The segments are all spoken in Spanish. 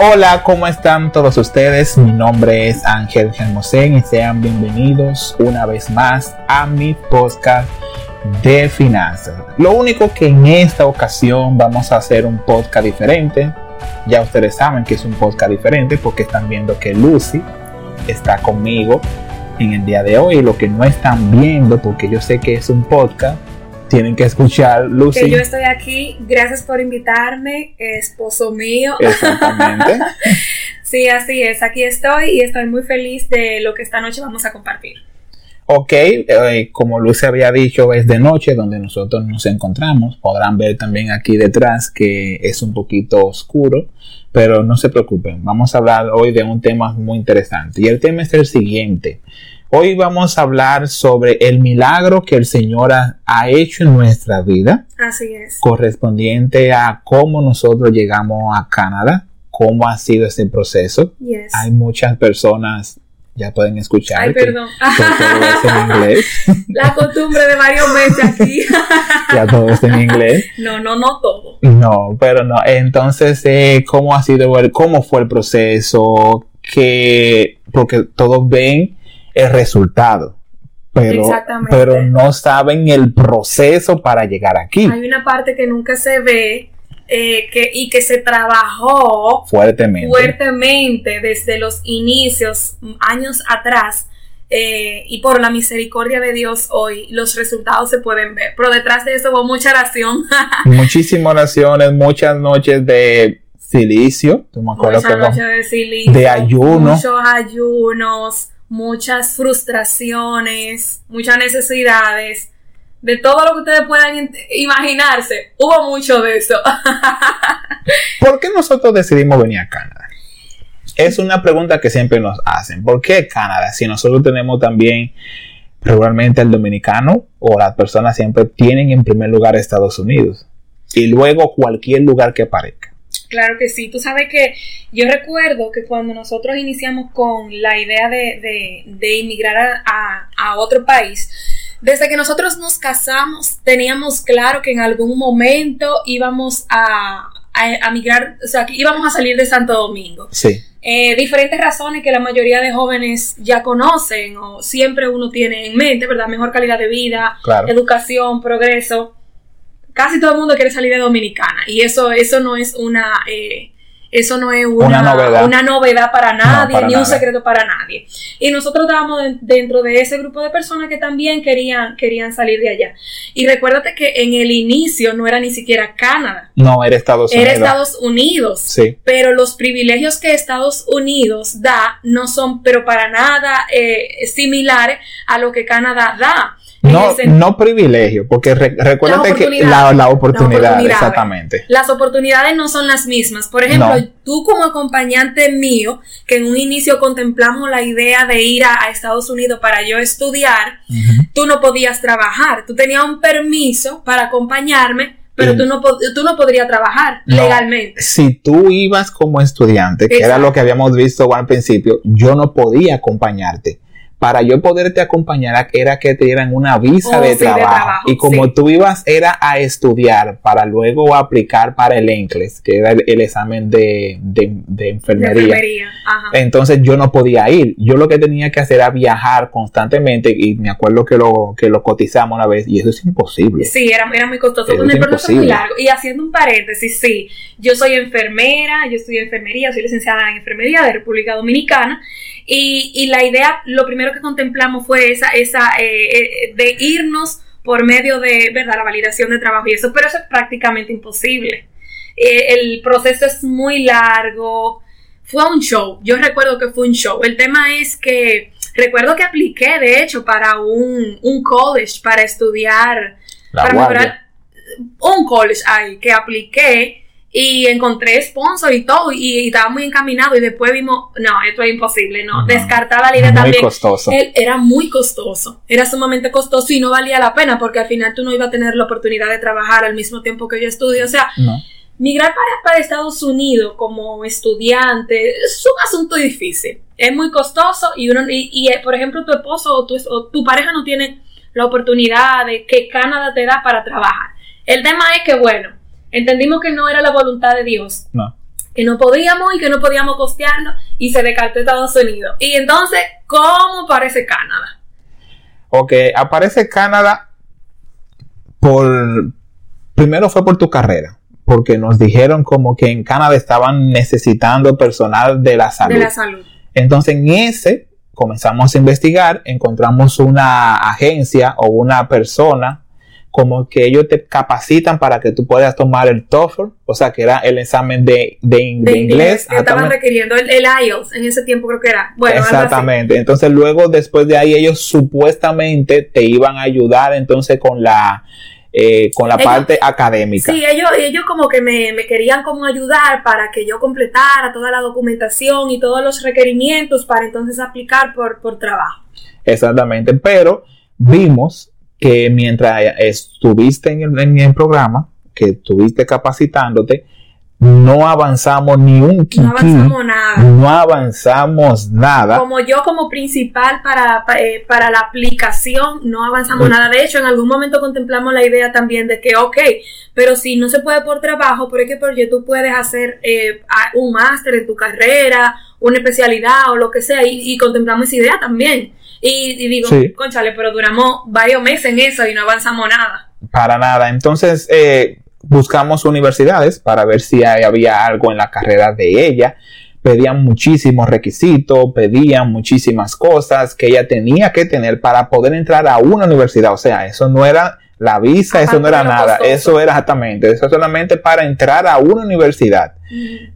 Hola, ¿cómo están todos ustedes? Mi nombre es Ángel Germosén y sean bienvenidos una vez más a mi podcast de finanzas. Lo único que en esta ocasión vamos a hacer un podcast diferente. Ya ustedes saben que es un podcast diferente porque están viendo que Lucy está conmigo en el día de hoy. Lo que no están viendo, porque yo sé que es un podcast, tienen que escuchar, Lucy. Que yo estoy aquí, gracias por invitarme, esposo mío. Exactamente. sí, así es, aquí estoy y estoy muy feliz de lo que esta noche vamos a compartir. Ok, eh, como Lucy había dicho, es de noche donde nosotros nos encontramos. Podrán ver también aquí detrás que es un poquito oscuro, pero no se preocupen, vamos a hablar hoy de un tema muy interesante. Y el tema es el siguiente. Hoy vamos a hablar sobre el milagro que el Señor ha, hecho en nuestra vida. Así es. Correspondiente a cómo nosotros llegamos a Canadá, cómo ha sido ese proceso. Yes. Hay muchas personas, ya pueden escuchar. Ay, que- perdón. que todo es en inglés. La costumbre de varios meses aquí. ya todo está en inglés. no, no, no todo. No, pero no. Entonces, eh, ¿cómo ha sido el, cómo fue el proceso? Que, porque todos ven el resultado, pero, pero no saben el proceso para llegar aquí Hay una parte que nunca se ve eh, que, y que se trabajó fuertemente. fuertemente desde los inicios, años atrás, eh, y por la misericordia de Dios hoy, los resultados se pueden ver. Pero detrás de eso hubo mucha oración, Muchísimas oraciones, muchas noches de silicio. Tú me acuerdo muchas que no- noches de silicio, de ayuno. muchos ayunos, muchas frustraciones, muchas necesidades. De todo lo que ustedes puedan imaginarse, hubo mucho de eso. ¿Por qué nosotros decidimos venir a Canadá? Es una pregunta que siempre nos hacen. ¿Por qué Canadá? Si nosotros tenemos también regularmente el dominicano o las personas siempre tienen en primer lugar Estados Unidos y luego cualquier lugar que parezca. Claro que sí, tú sabes que yo recuerdo que cuando nosotros iniciamos con la idea de, de- de inmigrar a, a- a otro país, desde que nosotros nos casamos teníamos claro que en algún momento íbamos a, a, a migrar, o sea, que íbamos a salir de Santo Domingo. Sí, Eh, diferentes razones que la mayoría de jóvenes ya conocen o siempre uno tiene en mente, ¿verdad? Mejor calidad de vida, claro. educación, progreso. Casi todo el mundo quiere salir de Dominicana y eso, eso no es una, eh, eso no es una, Una novedad. una novedad para nadie, para ni un secreto para nadie. Y nosotros estábamos de- dentro de ese grupo de personas que también querían, querían salir de allá. Y recuérdate que en el inicio no era ni siquiera Canadá, No, era Estados Unidos. era Estados Unidos Sí, pero los privilegios que Estados Unidos da no son, pero para nada eh, similares a lo que Canadá da. No, no privilegio, porque re- recuérdate que la, la oportunidad, exactamente. Las oportunidades no son las mismas. Por ejemplo, No. tú como acompañante mío, que en un inicio contemplamos la idea de ir a, a Estados Unidos para yo estudiar, tú no podías trabajar. Tú tenías un permiso para acompañarme, pero tú, no, tú no podrías trabajar No. legalmente. si tú ibas como estudiante, que era lo que habíamos visto al principio, yo no podía acompañarte. Para yo poderte acompañar era que te dieran una visa Oh, de, sí, de trabajo. Y como sí. tú ibas era a estudiar para luego aplicar para el ENCLES, que era el, el examen de, de- enfermería. enfermería. Ajá. Entonces yo no podía ir. Yo lo que tenía que hacer era viajar constantemente y me acuerdo que lo, que lo cotizamos una vez y eso es imposible. Sí, era, era muy costoso, Eso un proceso muy largo. Y haciendo un paréntesis, sí, yo soy enfermera, yo estudio enfermería, soy licenciada en enfermería de República Dominicana. Y, y la idea, lo primero que contemplamos fue esa, esa eh, eh, de irnos por medio de, ¿verdad?, la validación de trabajo y eso, pero eso es prácticamente imposible. Eh, el proceso es muy largo. Fue un show, yo recuerdo que fue un show. El tema es que recuerdo que apliqué, de hecho, para un, un college para estudiar La para mejorar un college ahí que apliqué y encontré sponsor y todo y, y estaba muy encaminado y después vimos, no, esto es imposible, no, Ujú. descartaba la idea Muy también. costoso. Él era muy costoso, era sumamente costoso y no valía la pena porque al final tú no ibas a tener la oportunidad de trabajar al mismo tiempo que yo estudio, o sea, No. migrar para, para Estados Unidos como estudiante es un asunto difícil, es muy costoso y uno y, y, eh, por ejemplo tu esposo o tu, o tu pareja no tiene la oportunidad de que Canadá te da para trabajar. El tema es que bueno, entendimos que no era la voluntad de Dios No. que no podíamos y que no podíamos costearlo y se descartó Estados Unidos. Y entonces, ¿cómo aparece Canadá? Ok, aparece Canadá por... Primero fue por tu carrera, porque nos dijeron como que en Canadá estaban necesitando personal de la salud. De la salud. Entonces en ese comenzamos a investigar, encontramos una agencia o una persona como que ellos te capacitan para que tú puedas tomar el TOEFL, o sea, que era el examen de, de, inglés. Que estaban requiriendo el, IELTS en ese tiempo creo que era. Bueno, Exactamente. Entonces luego, después de ahí, ellos supuestamente te iban a ayudar entonces con la... Eh, con la parte académica. Sí, ellos, ellos como que me, me, querían como ayudar para que yo completara toda la documentación y todos los requerimientos para entonces aplicar por, por trabajo. Exactamente, pero vimos que mientras estuviste en el, programa, que estuviste capacitándote, no avanzamos ni un kiki, No avanzamos nada. No avanzamos nada. Como yo como principal para, eh, para la aplicación, no avanzamos nada. De hecho, en algún momento contemplamos la idea también de que, ok, pero si no se puede por trabajo, ¿por qué porque tú puedes hacer eh, un máster en tu carrera, una especialidad o lo que sea? Y, y contemplamos esa idea también. Y, digo, conchale, pero duramos varios meses en eso y no avanzamos nada. Para nada. Entonces, eh, buscamos universidades para ver si había algo en la carrera de ella. Pedían muchísimos requisitos, pedían muchísimas cosas que ella tenía que tener para poder entrar a una universidad. O sea, eso no era la visa, eso no era nada, eso era exactamente, eso solamente para entrar a una universidad.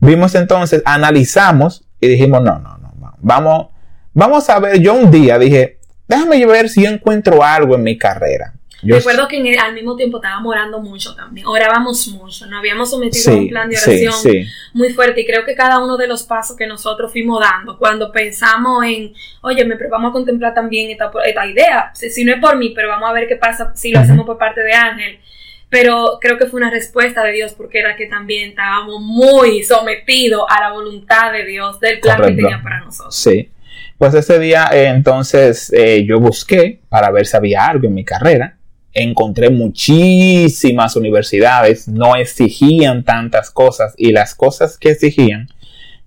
Vimos entonces, analizamos y dijimos, no, no, no, vamos, Vamos a ver, yo un día dije, déjame ver si yo encuentro algo en mi carrera. Recuerdo que al mismo tiempo estábamos orando mucho también, orábamos mucho, nos habíamos sometido a un plan de oración muy fuerte y creo que cada uno de los pasos que nosotros fuimos dando, cuando pensamos en, oye, me vamos a contemplar también esta, esta idea, si, no es por mí, pero vamos a ver qué pasa si lo hacemos por parte de Ángel, pero creo que fue una respuesta de Dios porque era que también estábamos muy sometidos a la voluntad de Dios, del plan que tenía para nosotros. Sí. Pues ese día eh, entonces eh, yo busqué para ver si había algo en mi carrera. Encontré muchísimas universidades, no exigían tantas cosas y las cosas que exigían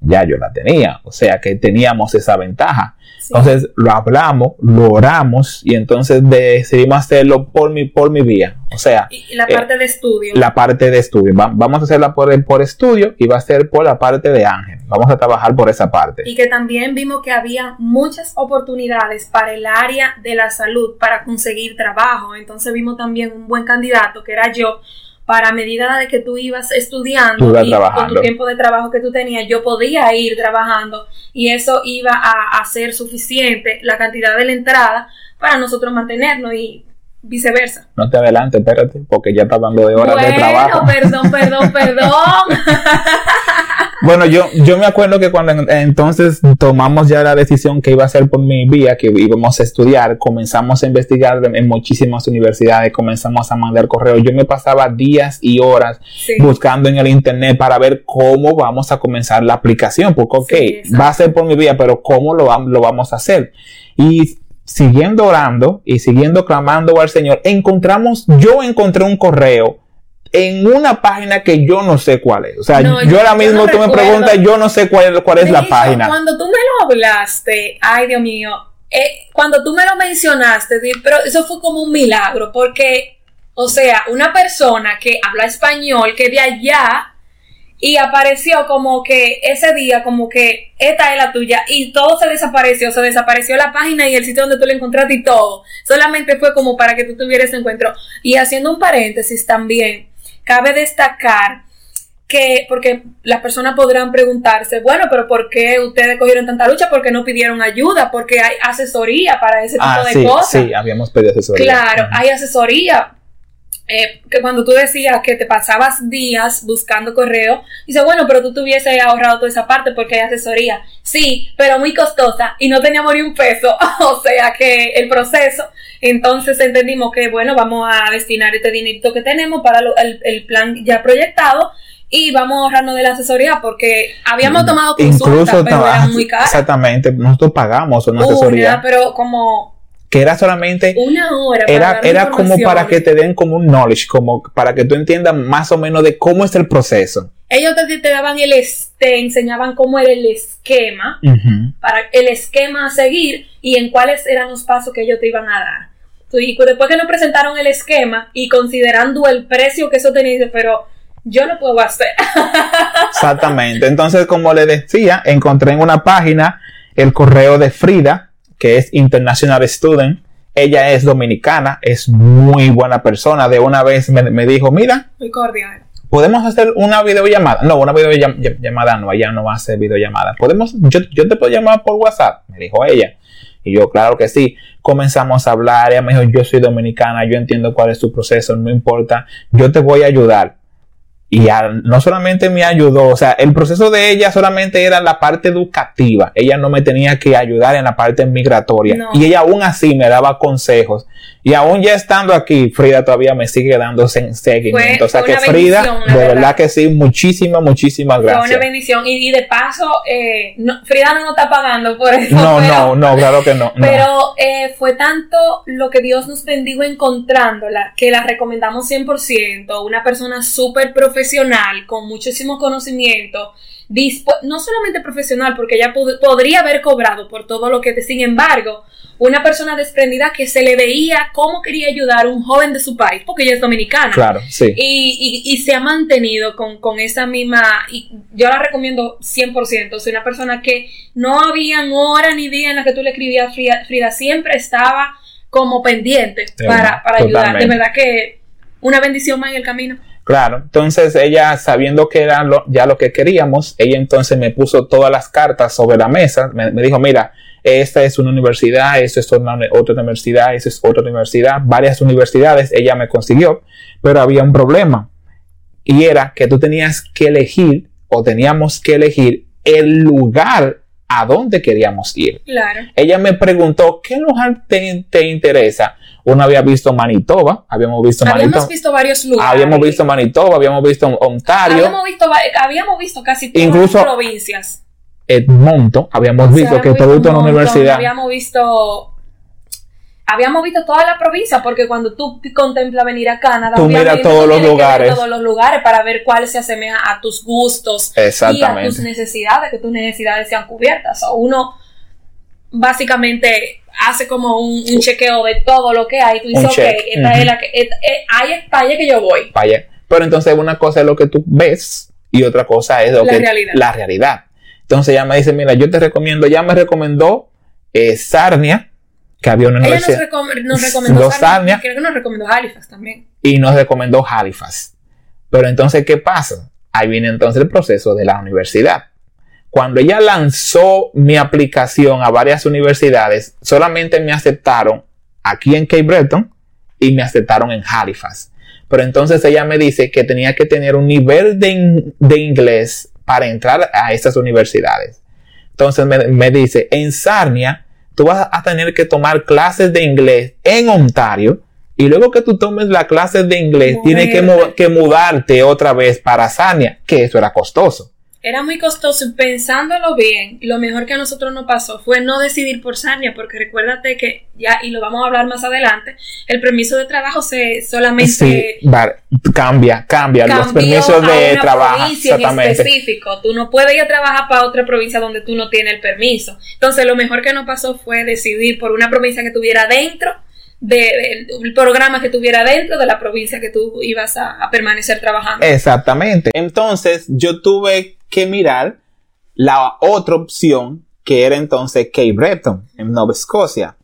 ya yo la tenía, o sea que teníamos esa ventaja. Entonces lo hablamos, lo oramos y entonces decidimos hacerlo por mi, por mi vía. O sea, y la parte eh, de estudio. La parte de estudio. vamos a hacerla por, por estudio y va a ser por la parte de Ángel. Vamos a trabajar por esa parte. Y que también vimos que había muchas oportunidades para el área de la salud para conseguir trabajo. Entonces vimos también un buen candidato que era yo para medida de que tú ibas estudiando y con tu tiempo de trabajo que tú tenías, yo podía ir trabajando y eso iba a, a ser suficiente la cantidad de la entrada para nosotros mantenernos y viceversa. No te adelantes, espérate, porque ya está hablando de horas de trabajo. Perdón, perdón, perdón. bueno, yo, yo me acuerdo que cuando entonces tomamos ya la decisión que iba a ser por mi vía, que íbamos a estudiar, comenzamos a investigar en muchísimas universidades, comenzamos a mandar correos. Yo me pasaba días y horas buscando en el internet para ver cómo vamos a comenzar la aplicación, porque ok, va a ser por mi vía, pero cómo lo, lo vamos a hacer. Y siguiendo orando y siguiendo clamando al Señor, encontramos, yo encontré un correo en una página que yo no sé cuál es. O sea, yo, ahora mismo tú me preguntas, yo no sé cuál, cuál es la página. Cuando tú me lo hablaste, ay Dios mío, eh, cuando tú me lo mencionaste, pero eso fue como un milagro, porque, o sea, una persona que habla español, que de allá y apareció como que ese día, como que esta es la tuya y todo se desapareció, se desapareció la página y el sitio donde tú la encontraste y todo. Solamente fue como para que tú tuvieras ese encuentro. Y haciendo un paréntesis también, cabe destacar que, porque las personas podrán preguntarse, bueno, pero ¿por qué ustedes cogieron tanta lucha? ¿Por qué no pidieron ayuda? Porque hay asesoría para ese tipo ah, de cosas. Sí, habíamos pedido asesoría. Claro, hay asesoría eh, que cuando tú decías que te pasabas días buscando correo, dice, bueno, pero tú te hubieses ahorrado toda esa parte porque hay asesoría. Sí, pero muy costosa y no teníamos ni un peso. o sea que el proceso, entonces entendimos que, bueno, vamos a destinar este dinerito que tenemos para el, plan ya proyectado y vamos a ahorrarnos de la asesoría porque habíamos tomado consultas, pero eran muy caras. Exactamente, nosotros pagamos una asesoría. pero como que era solamente una hora era era como para que te den como un knowledge como para que tú entiendas más o menos de cómo es el proceso ellos te, te daban el, te enseñaban cómo era el esquema, para el esquema a seguir y en cuáles eran los pasos que ellos te iban a dar. Y después que nos presentaron el esquema y considerando el precio que eso tenía, pero yo lo puedo hacer. Exactamente. Entonces, como le decía, encontré en una página el correo de Frida, que es International Student. Ella es dominicana, es muy buena persona. De una vez me, me dijo, mira, Muy cordial. ¿podemos hacer una videollamada? No, una videollamada no, ella no va a hacer videollamada. ¿Podemos, yo, yo te puedo llamar por WhatsApp? Me dijo ella. Y yo, claro que sí. Comenzamos a hablar. Ella me dijo, yo soy dominicana, yo entiendo cuál es tu proceso, no importa, yo te voy a ayudar. Y a- no solamente me ayudó, o sea, el proceso de ella solamente era la parte educativa. Ella no me tenía que ayudar en la parte migratoria. No. Y ella aún así me daba consejos. Y aún ya estando aquí, Frida todavía me sigue dando se- seguimiento. O sea que Frida, de verdad. verdad que sí, muchísimas, muchísimas Fue una gracias. bendición. Y, y de paso, eh, no, Frida no nos está pagando por eso. No, pero- no, no, claro que no. no. Pero eh, fue tanto lo que Dios nos bendijo encontrándola que la recomendamos 100%. Una persona súper profesional, con muchísimo conocimiento. no solamente profesional, porque ella pod- podría haber cobrado por todo lo que te, sin embargo, una persona desprendida que se le veía cómo quería ayudar a un joven de su país, porque ella es dominicana. Claro, sí. Y, y- y se ha mantenido con, con esa misma, y yo la recomiendo 100%, o sea, una persona que no habían hora ni día en la que tú le escribías a Frida, Frida siempre estaba como pendiente Sí, para, para ayudar, de verdad que una bendición más en el camino. Claro, entonces ella sabiendo que era lo- ya lo que queríamos, ella entonces me puso todas las cartas sobre la mesa, me, me dijo, mira, esta es una universidad, esta es una, otra universidad, esta es otra universidad, varias universidades ella me consiguió, pero había un problema y era que tú tenías que elegir o teníamos que elegir el lugar a donde queríamos ir. Claro. Ella me preguntó, ¿qué lugar te, te interesa? Uno había visto Manitoba, habíamos visto Habíamos Manitoba. visto varios lugares. Habíamos visto Manitoba, habíamos visto Ontario, Habíamos visto, habíamos visto casi todas Incluso- las provincias. Edmonton, habíamos O sea, visto que habíamos todo visto en la universidad. Habíamos visto. Habíamos visto toda la provincia, porque cuando tú contemplas venir a Canadá, Tú miras todos los lugares. todos los lugares para ver cuál se asemeja a tus gustos y a tus necesidades, que tus necesidades sean cubiertas. O uno básicamente hace como un, un chequeo de todo lo que hay. Tú dices, Un ok, check, esta ujú. es la que, esta- eh, ahí es para allá que yo voy. Vaya. Pero entonces una cosa es lo que tú ves y otra cosa es lo La que realidad. la realidad. Entonces ella me dice, mira, yo te recomiendo, ya me recomendó eh, Sarnia, que había una Ella nos, universidad, recom- nos recomendó Los Sarnia, Sarnia. creo que nos recomendó Halifax también. y nos recomendó Halifax. Pero entonces, ¿qué pasa? Ahí viene entonces el proceso de la universidad. Cuando ella lanzó mi aplicación a varias universidades, solamente me aceptaron aquí en Cape Breton y me aceptaron en Halifax. Pero entonces ella me dice que tenía que tener un nivel de, in- de inglés para entrar a estas universidades. Entonces me, me dice, en Sarnia, tú vas a tener que tomar clases de inglés en Ontario y luego que tú tomes la clase de inglés, tienes que, que mudarte otra vez para Sarnia, que eso era costoso. Era muy costoso pensándolo bien, lo mejor que a nosotros nos pasó fue no decidir por Sarnia, porque recuérdate que ya, y lo vamos a hablar más adelante, el permiso de trabajo se solamente Sí, cambia, cambia los permisos a de una trabajo. en Exactamente. específico. Tú no puedes ir a trabajar para otra provincia donde tú no tienes el permiso. Entonces, lo mejor que nos pasó fue decidir por una provincia que tuviera dentro de- del programa que tuviera dentro de la provincia que tú ibas a, a permanecer trabajando. Exactamente. Entonces yo tuve que mirar la otra opción que era entonces Cape Breton en Nueva Escocia.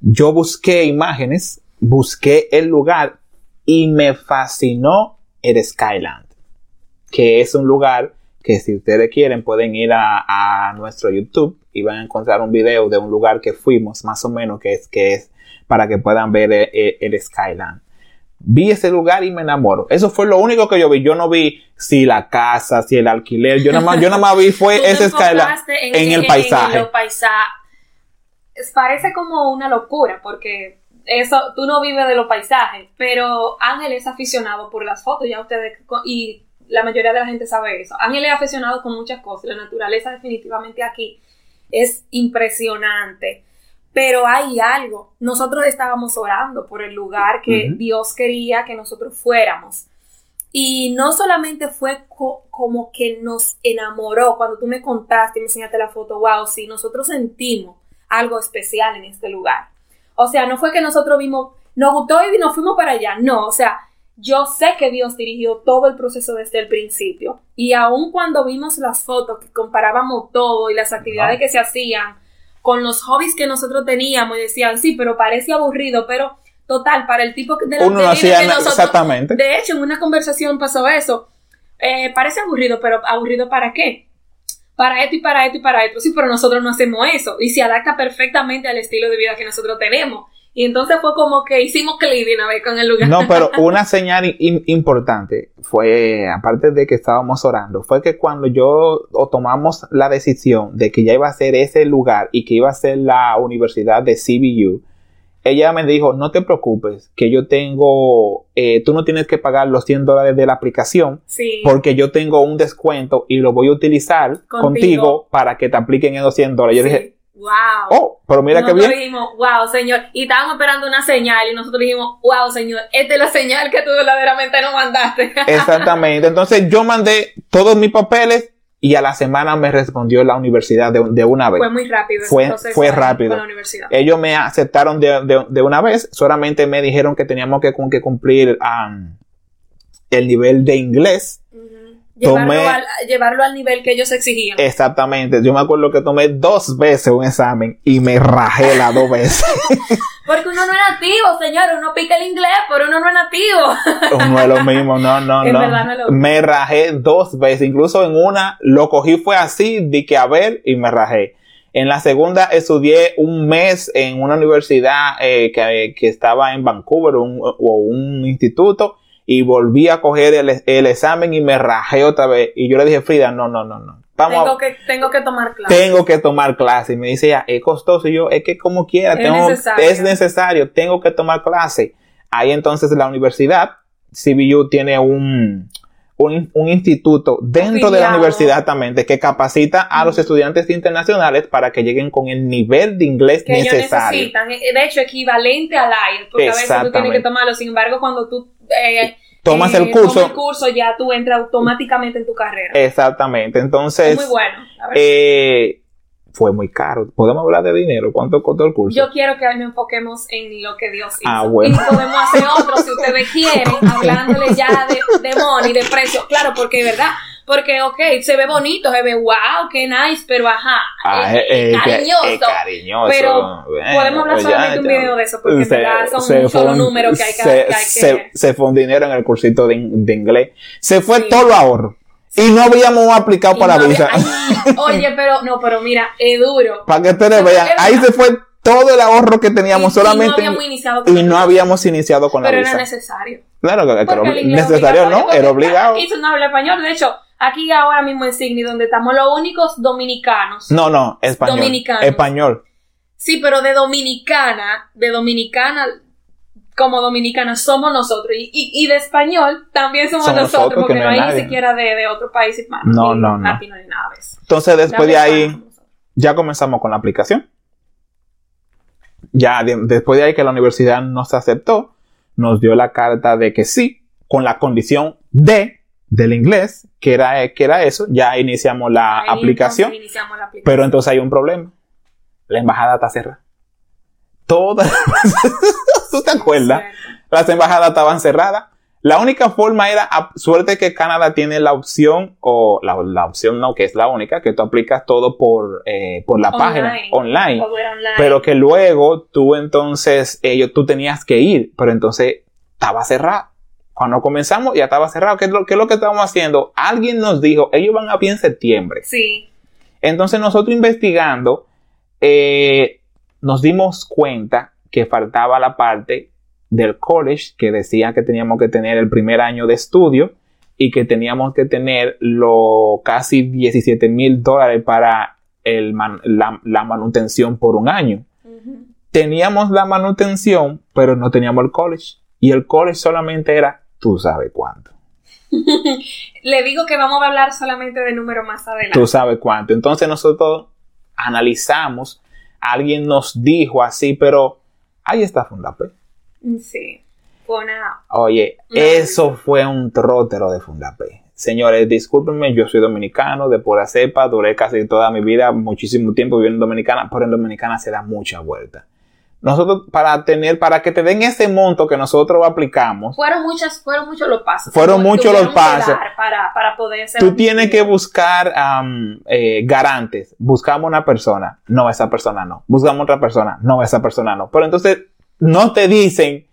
Yo busqué imágenes, busqué el lugar y me fascinó el Skyland, que es un lugar que si ustedes quieren pueden ir a, nuestro YouTube y van a encontrar un video de un lugar que fuimos más o menos que es que es para que puedan ver eh, eh, el Skyland vi ese lugar y me enamoro. Eso fue lo único que yo vi. Yo no vi si la casa, si el alquiler. Yo nada más, yo nada más vi fue ese Skyline enfocaste en, el paisaje. los paisajes. Parece como una locura porque eso tú no vives de los paisajes, pero Ángel es aficionado por las fotos, ya ustedes y la mayoría de la gente sabe eso. Ángel es aficionado con muchas cosas, la naturaleza definitivamente aquí es impresionante. Pero hay algo. Nosotros estábamos orando por el lugar que. Dios quería que nosotros fuéramos. Y no solamente fue como que nos enamoró cuando tú me contaste y me enseñaste la foto, wow, sí, nosotros sentimos algo especial en este lugar. O sea, no fue que nosotros vimos, nos gustó y nos fuimos para allá, no, o sea, yo sé que Dios dirigió todo el proceso desde el principio. Y aun cuando vimos las fotos, que comparábamos todo y las actividades que se hacían con los hobbies que nosotros teníamos, y decían, sí, pero parece aburrido, pero total, para el tipo de la Uno hacía exactamente. De hecho, en una conversación pasó eso. Eh, parece aburrido, pero ¿aburrido para qué? Para esto y para esto y para esto. Sí, pero nosotros no hacemos eso. Y se adapta perfectamente al estilo de vida que nosotros tenemos. Y entonces fue como que hicimos clic una vez con el lugar. No, pero una señal importante fue, aparte de que estábamos orando, fue que cuando yo tomamos la decisión de que ya iba a ser ese lugar y que iba a ser la universidad de CBU, ella me dijo, no te preocupes, que yo tengo, eh, tú no tienes que pagar los 100 dólares de la aplicación, porque yo tengo un descuento y lo voy a utilizar contigo, para que te apliquen esos 100 dólares. Yo dije, wow. Oh, pero mira qué bien. dijimos, wow, señor. Y estábamos esperando una señal y nosotros dijimos, wow, señor, esta es la señal que tú verdaderamente nos mandaste. Exactamente. Entonces yo mandé todos mis papeles y a la semana me respondió la universidad de, una vez. Fue muy rápido. Fue, fue rápido. Ellos me aceptaron de, una vez, solamente me dijeron que teníamos que, que cumplir um, el nivel de inglés Llevarlo, al, nivel que ellos exigían. Exactamente. Yo me acuerdo que tomé dos veces un examen y me rajé las dos veces. Porque uno no es nativo, señor. Uno pica el inglés, pero uno no es nativo. no es lo mismo, no, no, no. Me rajé dos veces. Incluso en una lo cogí fue así, di que a ver y me rajé. En la segunda estudié un mes en una universidad eh, que, que, estaba en Vancouver o un instituto y volví a coger el, examen y me rajé otra vez. Y yo le dije, Frida, no, no, no, no. Vamos tengo, que, tengo que tomar clase. Tengo que tomar clase. Y me dice ya, es costoso. Y yo, es que como quiera, es, tengo, necesario. es necesario, tengo que tomar clase. Ahí entonces la universidad, CBU tiene un, un, un instituto dentro de la universidad exactamente que capacita a los estudiantes internacionales para que lleguen con el nivel de inglés que necesario. Ellos necesitan, eh, de hecho, equivalente al IELTS, porque a veces tú tienes que tomarlo. Sin embargo, cuando tú eh, tomas el curso. Tomas el curso, ya tú entras automáticamente en tu carrera. Exactamente. Entonces. muy bueno. Eh, fue muy caro. ¿Podemos hablar de dinero? ¿Cuánto costó el curso? Yo quiero que nos enfoquemos en lo que Dios hizo. Ah, bueno. Y podemos hacer otro si ustedes quieren, hablándole ya de, de money, de precio. Claro, porque verdad porque, ok, se ve bonito, se ve wow, qué nice, pero ajá, ah, es, cariñoso. cariñoso. Pero podemos hablar solamente un video de eso, porque se, verdad son muchos los números que hay que, se, que, se, se, fue un dinero en el cursito de, de inglés. Se fue todo lo ahorro. Y no habíamos aplicado para la visa. oye, pero, no, pero mira, es duro. Para que ustedes vean, ahí se fue todo el ahorro que teníamos solamente. Y no habíamos iniciado con, y no habíamos iniciado con la visa. Pero era necesario. Claro que era necesario, ¿no? Era obligado. Hizo no habla español, de hecho, Aquí ahora mismo en Sydney, donde estamos los únicos dominicanos. No, no, español. Dominicanos. Español. Sí, pero de dominicana, de dominicana, como dominicana somos nosotros. Y, de español también somos, nosotros, porque no hay ni siquiera de, otro país hispano. No, no, no. Latino ni nada de eso. Entonces, después de ahí, ya comenzamos con la aplicación. Ya después de ahí que la universidad nos aceptó, nos dio la carta de que sí, con la condición de del inglés, que era, que era eso, ya iniciamos la, aplicación, Pero entonces hay un problema. La embajada está cerrada. Todas, ¿tú te acuerdas? Las embajadas estaban cerradas. La única forma era, suerte que Canadá tiene la opción, o la, opción no, que es la única, que tú aplicas todo por, eh, por la página online, Pero que luego tú entonces, ellos, tú tenías que ir, pero entonces estaba cerrada. Cuando comenzamos ya estaba cerrado. ¿Qué es, lo, que estábamos haciendo? Alguien nos dijo, ellos van a abrir en septiembre. Sí. Entonces nosotros investigando, eh, nos dimos cuenta que faltaba la parte del college que decía que teníamos que tener el primer año de estudio y que teníamos que tener lo casi 17 mil dólares para el la, manutención por un año. Teníamos la manutención, pero no teníamos el college. Y el college solamente era tú sabes cuánto. Le digo que vamos a hablar solamente de número más adelante. Tú sabes cuánto. Entonces nosotros analizamos, alguien nos dijo así, pero ahí está Fundape. Sí. Fue una... Oye, una eso fue un trótero de Fundapé. Señores, discúlpenme, yo soy dominicano de pura cepa, duré casi toda mi vida, muchísimo tiempo viviendo en Dominicana, pero en Dominicana se da mucha vuelta. Nosotros, para tener, para que te den ese monto que nosotros aplicamos, Fueron muchas, fueron muchos los pasos. Fueron muchos los pasos. Para, para poder hacer tú tienes que buscar am, eh, garantes. Buscamos una persona, no, esa persona no. Buscamos otra persona, no, esa persona no. Pero entonces, no te dicen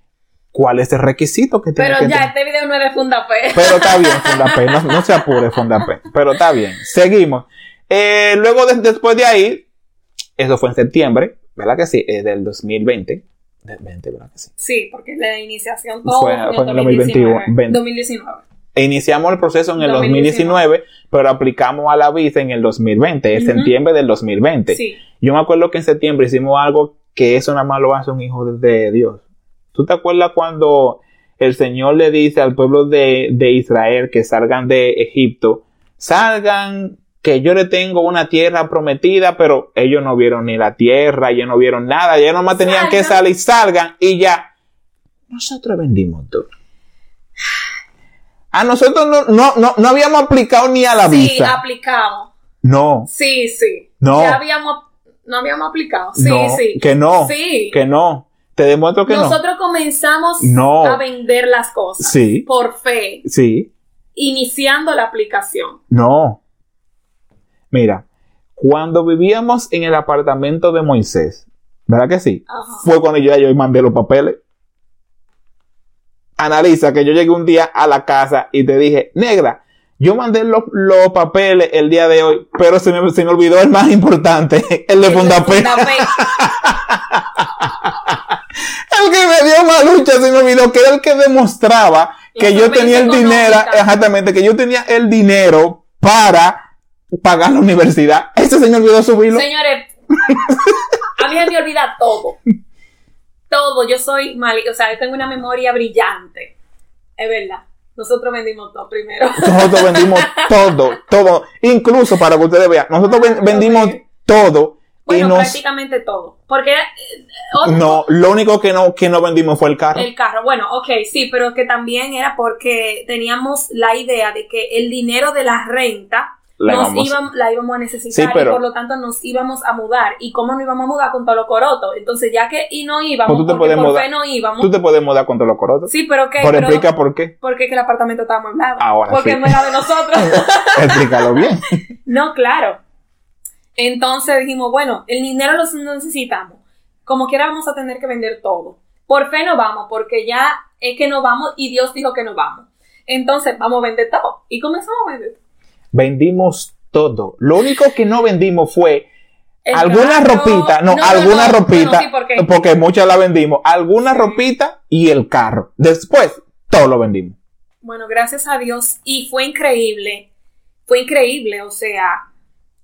cuál es el requisito que tienes Pero ya, este video no es de Fundapé. Pero está bien, Fundapé. No, no se apure, Fundapé. Pero está bien. Seguimos. Eh, luego, de- después de ahí, eso fue en septiembre, ¿verdad que sí? Eh, del 2020. Del 20, ¿verdad que sí? Sí, porque la iniciación todo Fue- fue en el 2021, 20. 2019. E Iniciamos el proceso en el 2019, 2019, pero aplicamos a la visa en el 2020, en septiembre del 2020. Sí. Yo me acuerdo que en septiembre hicimos algo que eso nada más lo hace un hijo de, de Dios. ¿Tú te acuerdas cuando el Señor le dice al pueblo de, de Israel que salgan de Egipto? Salgan, que yo le tengo una tierra prometida, pero ellos no vieron ni la tierra, ellos no vieron nada, ellos nomás tenían que salir, salgan y ya. Nosotros vendimos todo. A nosotros no, no, no, no habíamos aplicado ni a la sí, visa. aplicamos. No, Sí, sí. No. Ya habíamos, no habíamos aplicado. Sí, no, sí. que no, Sí. que no. Te demuestro que no. Nosotros comenzamos No. a vender las cosas. Sí. Por fe. Sí, Iniciando la aplicación. no. Mira, cuando vivíamos en el apartamento de Moisés, ¿verdad que sí? Ajá. Fue cuando yo, yo mandé los papeles. Analiza que yo llegué un día a la casa y te dije, negra, yo mandé los, los papeles el día de hoy, pero se me, se me olvidó el más importante, el de Fundapé. El que me dio más lucha se me olvidó, que era el que demostraba que yo tenía el dinero, exactamente, que yo tenía el dinero para pagar la universidad. Ese se me olvidó subirlo. Señores, a mí se me olvida todo. Todo. Yo soy mal, o sea, yo tengo una memoria brillante. Es verdad. Nosotros vendimos todo primero. Nosotros vendimos todo, todo, incluso para que ustedes vean, nosotros ven- vendimos todo y Bueno, nos, prácticamente todo. Porque eh, otro- no, lo único que no, que no vendimos fue el carro. el carro. Bueno, ok, sí, pero que también era porque teníamos la idea de que el dinero de la renta La nos íbamos- íbamos- la íbamos a necesitar Sí, pero- y por lo tanto nos íbamos a mudar. ¿Y cómo no íbamos a mudar con todo lo coroto? Entonces, ya que y no íbamos, Pues tú te porque por mudar. fe no íbamos. Tú te puedes mudar con todos los corotos. Sí, pero ¿qué? Pero Pero- explica por qué. porque que el apartamento estaba amueblado. Ahora porque sí. no era de nosotros. Explícalo bien. no, claro. Entonces dijimos, bueno, el dinero lo necesitamos. Como quiera vamos a tener que vender todo. Por fe no vamos, porque ya es que no vamos y Dios dijo que no vamos. Entonces vamos a vender todo. Y comenzamos a vender. Vendimos todo. Lo único que no vendimos fue El alguna carro- ropita, no, no, alguna no, ropita, bueno, sí, porque- porque muchas la vendimos, alguna ropita y el carro. Después, todo lo vendimos. Bueno, gracias a Dios. Y fue increíble. Fue increíble. O sea,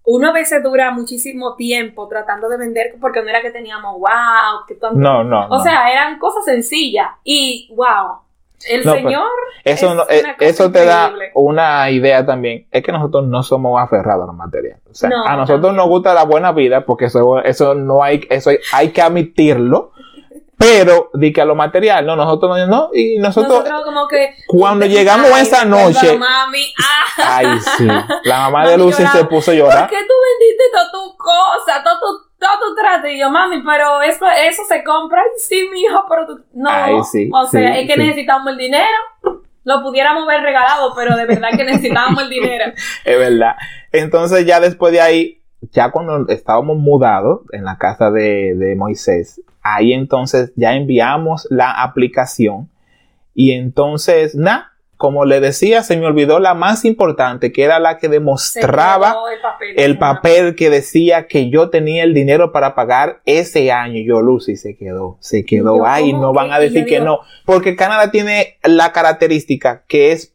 uno a veces dura muchísimo tiempo tratando de vender porque no era que teníamos wow, que tanto- No, no. O no. sea, eran cosas sencillas. Y wow, el No, pero Señor. eso, es no- eh, eso te da una idea también. Es que nosotros no somos aferrados a los materiales. O sea, No, a nosotros también. nos gusta la buena vida porque eso, eso no hay, eso hay, hay que admitirlo. Pero, di que a lo material, no, nosotros no, no, y nosotros, Nosotros como que. cuando llegamos esa noche, Mami, ah, ay, sí, la mamá Mami de Lucy lloraba. se puso a ¿por llorar. qué tú vendiste toda tu cosa? Todo tu, todo tu trato. Y yo, mami, pero eso, eso se compra. Sí, mi hijo, pero tú. No. Ay, sí, o sea, sí, es que sí. necesitamos el dinero. Lo pudiéramos ver regalado, pero de verdad que necesitábamos el dinero. Es verdad. Entonces ya después de ahí, ya cuando estábamos mudados en la casa de, de Moisés, ahí entonces ya enviamos la aplicación y entonces, nada, como le decía, se me olvidó la más importante, que era la que demostraba el papel. el papel que decía que yo tenía el dinero para pagar ese año. Yo, Lucy, se quedó, se quedó. ¿cómo no van a decir que digo- no. Porque Canadá tiene la característica que es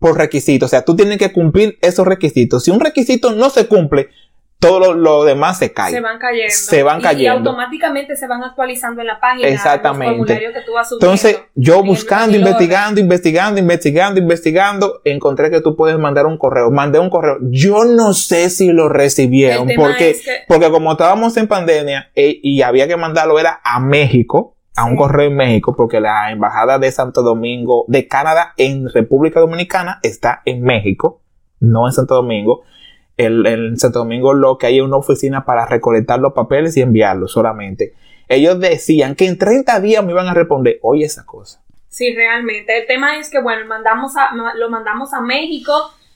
por requisito. O sea, tú tienes que cumplir esos requisitos. Si un requisito no se cumple, todo lo, lo demás se cae. Se van cayendo. Se van cayendo. Y, automáticamente se van actualizando en la página. Exactamente. Los formularios que tú vas subiendo. Entonces, yo en buscando, investigando, investigando, investigando, investigando, encontré que tú puedes mandar un correo. Mandé un correo. Yo no sé si lo recibieron, porque, es que- porque como estábamos en pandemia eh, y había que mandarlo era a México, a un correo en México porque la embajada de Santo Domingo, de Canadá en República Dominicana está en México, no en Santo Domingo. El, en Santo Domingo lo que hay una oficina para recolectar los papeles y enviarlos solamente. Ellos decían que en 30 días me iban a responder, oye esa cosa. Sí, realmente. El tema es que, bueno, mandamos a, lo mandamos a México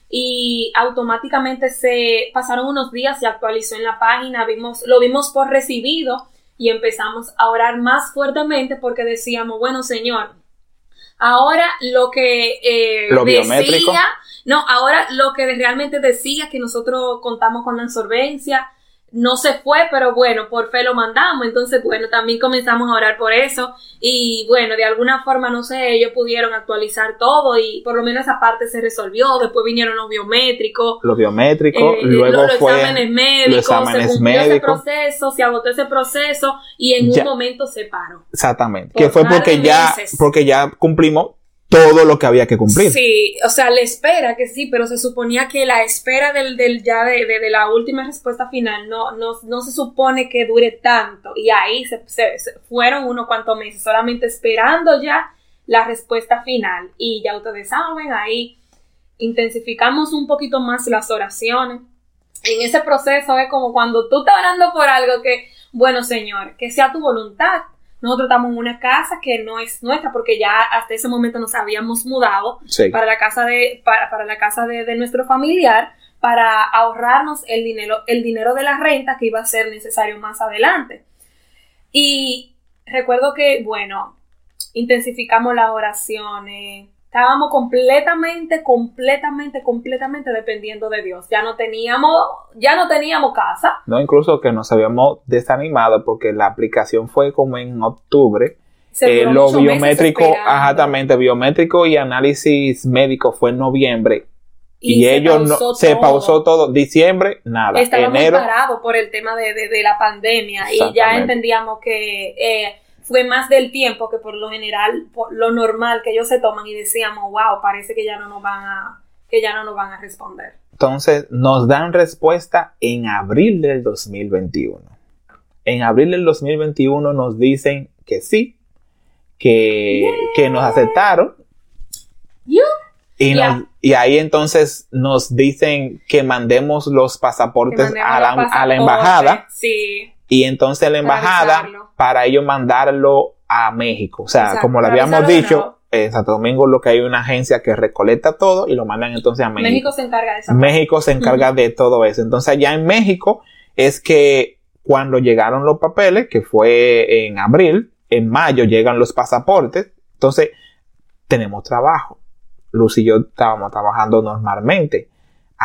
y automáticamente se pasaron unos días, se actualizó en la página, vimos, lo vimos por recibido y empezamos a orar más fuertemente porque decíamos, bueno, Señor, ahora lo que eh, decía, no, ahora lo que realmente decía que nosotros contamos con la insolvencia, no se fue, pero bueno, por fe lo mandamos. Entonces, bueno, también comenzamos a orar por eso. Y bueno, de alguna forma, no sé, ellos pudieron actualizar todo y por lo menos esa parte se resolvió. Después vinieron los biométricos. Los biométricos, eh, luego los, fue exámenes médicos, los exámenes se cumplió ese proceso, se agotó ese proceso y en un momento se paró. Exactamente. que fue porque ya, porque ya cumplimos todo lo que había que cumplir. Sí, o sea, le espera que sí, pero se suponía que la espera del, del ya de, de, la última respuesta final no, no, no, se supone que dure tanto. Y ahí se, fueron unos cuantos meses solamente esperando ya la respuesta final. Y ya ustedes saben, ahí intensificamos un poquito más las oraciones. En ese proceso es como cuando tú estás orando por algo que, bueno, Señor, que sea tu voluntad nosotros estamos en una casa que no es nuestra porque ya hasta ese momento nos habíamos mudado para la casa de para, la casa de, nuestro familiar para ahorrarnos el dinero el dinero de la renta que iba a ser necesario más adelante. Y recuerdo que bueno, intensificamos las oraciones, estábamos completamente, completamente, completamente dependiendo de Dios. Ya no teníamos, ya no teníamos casa. No, incluso que nos habíamos desanimado porque la aplicación fue como en octubre. Eh, lo biométrico, exactamente, biométrico y análisis médico fue en noviembre. Y, ellos no, se pausó todo. Diciembre, nada. Estábamos Enero, parados por el tema de, de, la pandemia y ya entendíamos que eh, fue más del tiempo que por lo general, por lo normal que ellos se toman y decíamos, wow, parece que ya no nos van a, que ya no nos van a responder. Entonces, nos dan respuesta en abril del 2021. En abril del 2021 nos dicen que sí, que, que nos aceptaron. Y, y, ahí entonces nos dicen que mandemos los pasaportes a la, a la, embajada. Sí. Y entonces la embajada, para, ellos mandarlo a México. O sea, como lo habíamos dicho, en Santo Domingo lo que hay una agencia que recolecta todo y lo mandan entonces a México. México se encarga de eso. México se encarga de todo eso. Entonces allá en México es que cuando llegaron los papeles, que fue en abril, en mayo llegan los pasaportes, entonces tenemos trabajo. Luz y yo estábamos trabajando normalmente.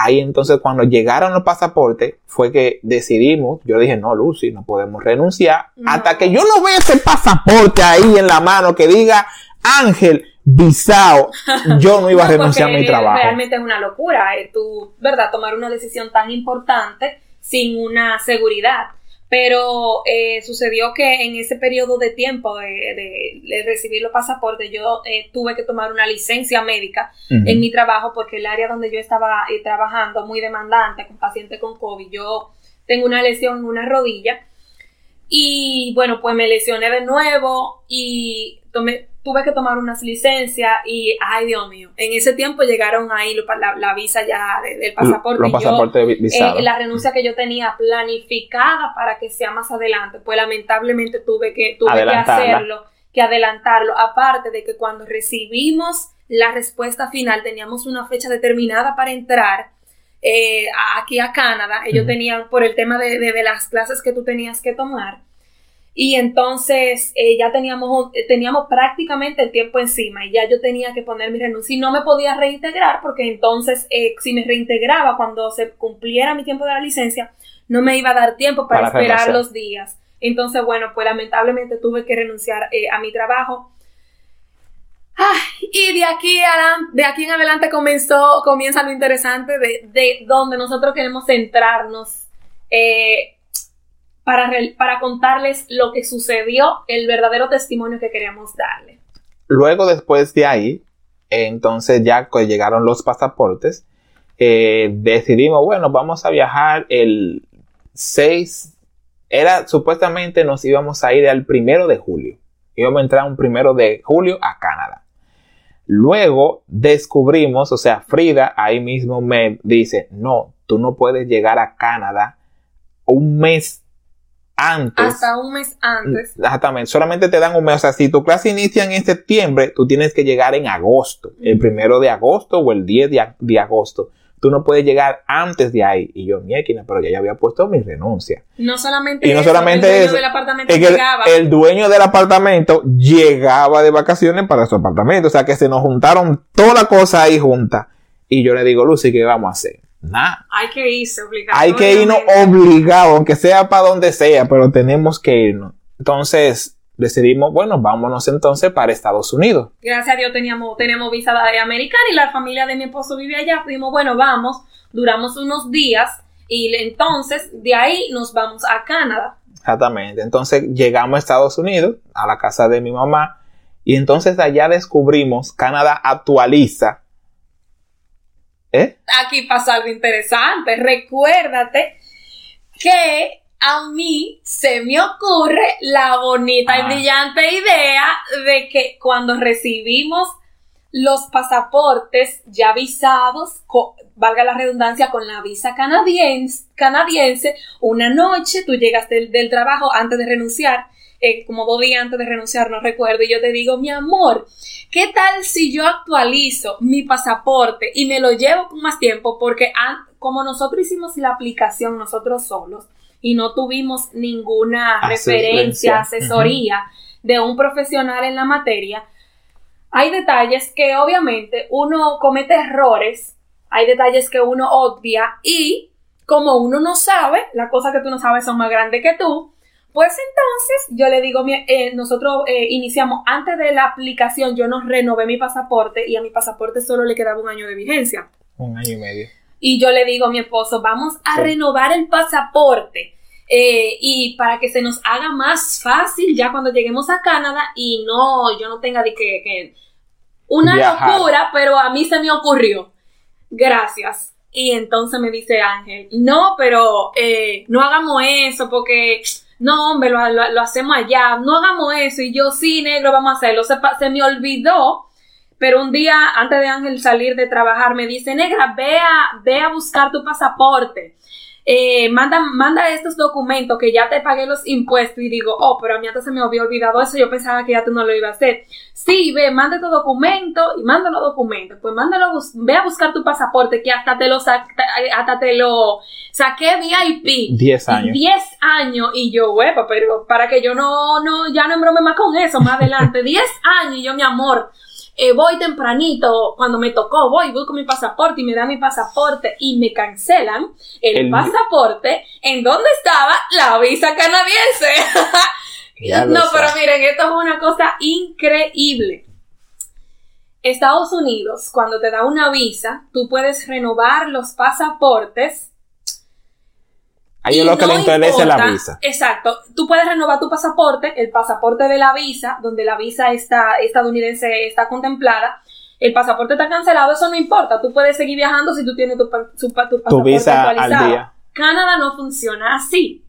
Ahí entonces cuando llegaron los pasaportes fue que decidimos, yo dije, no, Lucy, no podemos renunciar hasta que yo no vea ese pasaporte ahí en la mano que diga Ángel Bisao, yo no iba a renunciar a mi trabajo. Realmente es una locura, eh, tú, ¿verdad? Tomar una decisión tan importante sin una seguridad. Pero eh, sucedió que en ese periodo de tiempo de, recibir los pasaportes, yo eh, tuve que tomar una licencia médica en mi trabajo porque el área donde yo estaba eh, trabajando, muy demandante, con pacientes con COVID, yo tengo una lesión en una rodilla. Y bueno, pues me lesioné de nuevo y tomé, tuve que tomar unas licencias y, ay Dios mío, en ese tiempo llegaron ahí la, visa ya del pasaporte. Los pasaportes eh, la renuncia que yo tenía planificada para que sea más adelante, pues lamentablemente tuve que, tuve que hacerlo, que adelantarlo. Aparte de que cuando recibimos la respuesta final teníamos una fecha determinada para entrar. Eh, aquí a Canadá, ellos tenían por el tema de, de las clases que tú tenías que tomar, y entonces eh, ya teníamos, eh, teníamos prácticamente el tiempo encima y ya yo tenía que poner mi renuncia y no me podía reintegrar porque entonces eh, si me reintegraba cuando se cumpliera mi tiempo de la licencia, no me iba a dar tiempo para, esperar los días. Entonces, bueno, pues lamentablemente tuve que renunciar a mi trabajo. y de aquí, de aquí en adelante comenzó, comienza lo interesante de, de donde nosotros queremos centrarnos. Eh, para, contarles lo que sucedió, el verdadero testimonio que queríamos darle. Luego, después de ahí, entonces ya que llegaron los pasaportes, eh, decidimos, bueno, vamos a viajar el 6, era supuestamente nos íbamos a ir al primero de julio Íbamos a entrar un primero de julio a Canadá. Luego descubrimos, o sea, Frida ahí mismo me dice, no, tú no puedes llegar a Canadá un mes antes. Hasta un mes antes. Exactamente, solamente te dan un mes. O sea, si tu clase inicia en septiembre, tú tienes que llegar en agosto, el primero de agosto o el 10 de, agosto. Tú no puedes llegar antes de ahí. Y yo, miéquina, pero ya, ya había puesto mi renuncia. No solamente y no solamente el dueño del apartamento el, llegaba. El dueño del apartamento llegaba de vacaciones para su apartamento. O sea que se nos juntaron toda la cosa ahí junta. Y yo le digo, Lucy, ¿qué vamos a hacer? Nada. Hay que irse obligado. Hay que irnos obligado, aunque sea para donde sea, pero tenemos que irnos. Entonces, decidimos, bueno, vámonos entonces para Estados Unidos. Gracias a Dios teníamos, tenemos visa de americana y la familia de mi esposo vive allá. Dijimos, bueno, vamos, duramos unos días y entonces de ahí nos vamos a Canadá. Exactamente. Entonces llegamos a Estados Unidos, a la casa de mi mamá, y entonces allá descubrimos, Canadá actualiza. ¿Eh? Aquí pasa algo interesante. Recuérdate que a mí se me ocurre la bonita y ah. brillante idea de que cuando recibimos los pasaportes ya visados, valga la redundancia, con la visa canadiense, canadiense una noche tú llegas del, trabajo antes de renunciar, eh, como dos días antes de renunciar, no recuerdo, y yo te digo, mi amor, ¿qué tal si yo actualizo mi pasaporte y me lo llevo con más tiempo? Porque como nosotros hicimos la aplicación nosotros solos, y no tuvimos ninguna referencia, asesoría de un profesional en la materia, hay detalles que obviamente uno comete errores, hay detalles que uno obvia y como uno no sabe, las cosas que tú no sabes son más grandes que tú, pues entonces yo le digo, eh, nosotros eh, iniciamos antes de la aplicación, yo no renové mi pasaporte y a mi pasaporte solo le quedaba un año de vigencia. Un año y medio. Y yo le digo a mi esposo, vamos a renovar el pasaporte. Eh, y para que se nos haga más fácil ya cuando lleguemos a Canadá y no, yo no tenga de que, una locura, pero a mí se me ocurrió. Gracias. Y entonces me dice Ángel, no, pero eh, no hagamos eso porque, no, hombre, lo, lo, hacemos allá, no hagamos eso. Y yo, sí, negro, vamos a hacerlo. Se, se me olvidó pero un día antes de Ángel salir de trabajar me dice, negra, ve a, ve a buscar tu pasaporte. Eh, manda, manda estos documentos que ya te pagué los impuestos y digo, oh, pero a mí antes se me había olvidado eso, yo pensaba que ya tú no lo ibas a hacer. Sí, ve, manda tu documento y manda los documentos. Pues mándalo, ve a buscar tu pasaporte que hasta te lo, hasta te lo saqué VIP. 10 años. 10 años y yo, huepa, pero para que yo no, no, ya no embrome más con eso más adelante. 10 años y yo, mi amor eh, voy tempranito, cuando me tocó, voy, con mi pasaporte y me dan mi pasaporte y me cancelan el, pasaporte en donde estaba la visa canadiense. no, pero miren, esto es una cosa increíble. Estados Unidos, cuando te da una visa, tú puedes renovar los pasaportes Ahí es lo que le interesa la visa. Exacto. Tú puedes renovar tu pasaporte, el pasaporte de la visa, donde la visa está, estadounidense está contemplada. El pasaporte está cancelado, eso no importa. Tú puedes seguir viajando si tú tienes tu, pasaporte visa actualizado. Al día. Canadá no funciona así.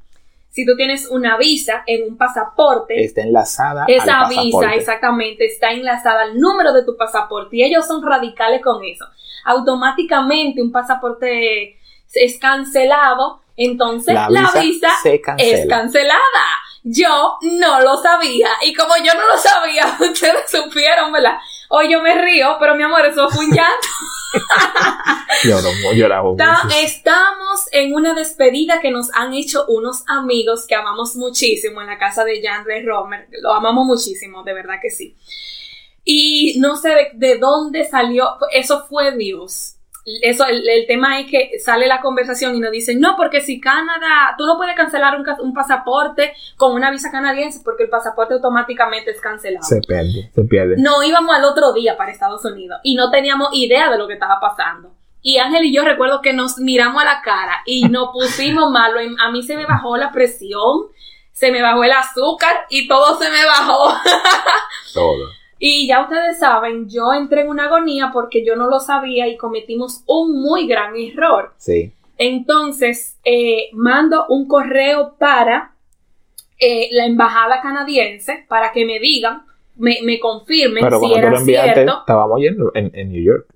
Si tú tienes una visa en un pasaporte, está enlazada esa visa exactamente está enlazada al número de tu pasaporte y ellos son radicales con eso. Automáticamente un pasaporte es cancelado entonces la visa, es cancelada. Yo no lo sabía. Y como yo no lo sabía, ustedes supieron, ¿verdad? Hoy yo me río, pero mi amor, eso fue un llanto. Estamos en una despedida que nos han hecho unos amigos que amamos muchísimo en la casa de Jan Romer. Lo amamos muchísimo, de verdad que sí. Y no sé de dónde salió, eso fue Dios eso, el, tema es que sale la conversación y nos dicen, no, porque si Canadá, tú no puedes cancelar un, un, pasaporte con una visa canadiense porque el pasaporte automáticamente es cancelado. Se pierde, se pierde. No íbamos al otro día para Estados Unidos y no teníamos idea de lo que estaba pasando. Y Ángel y yo recuerdo que nos miramos a la cara y nos pusimos malo. A mí se me bajó la presión, se me bajó el azúcar y todo se me bajó. todo. Y ya ustedes saben, yo entré en una agonía porque yo no lo sabía y cometimos un muy gran error. Sí. Entonces, eh, mando un correo para eh, la embajada canadiense para que me digan, me, me confirmen Pero si era lo enviaste, cierto. estábamos yendo en, en New York.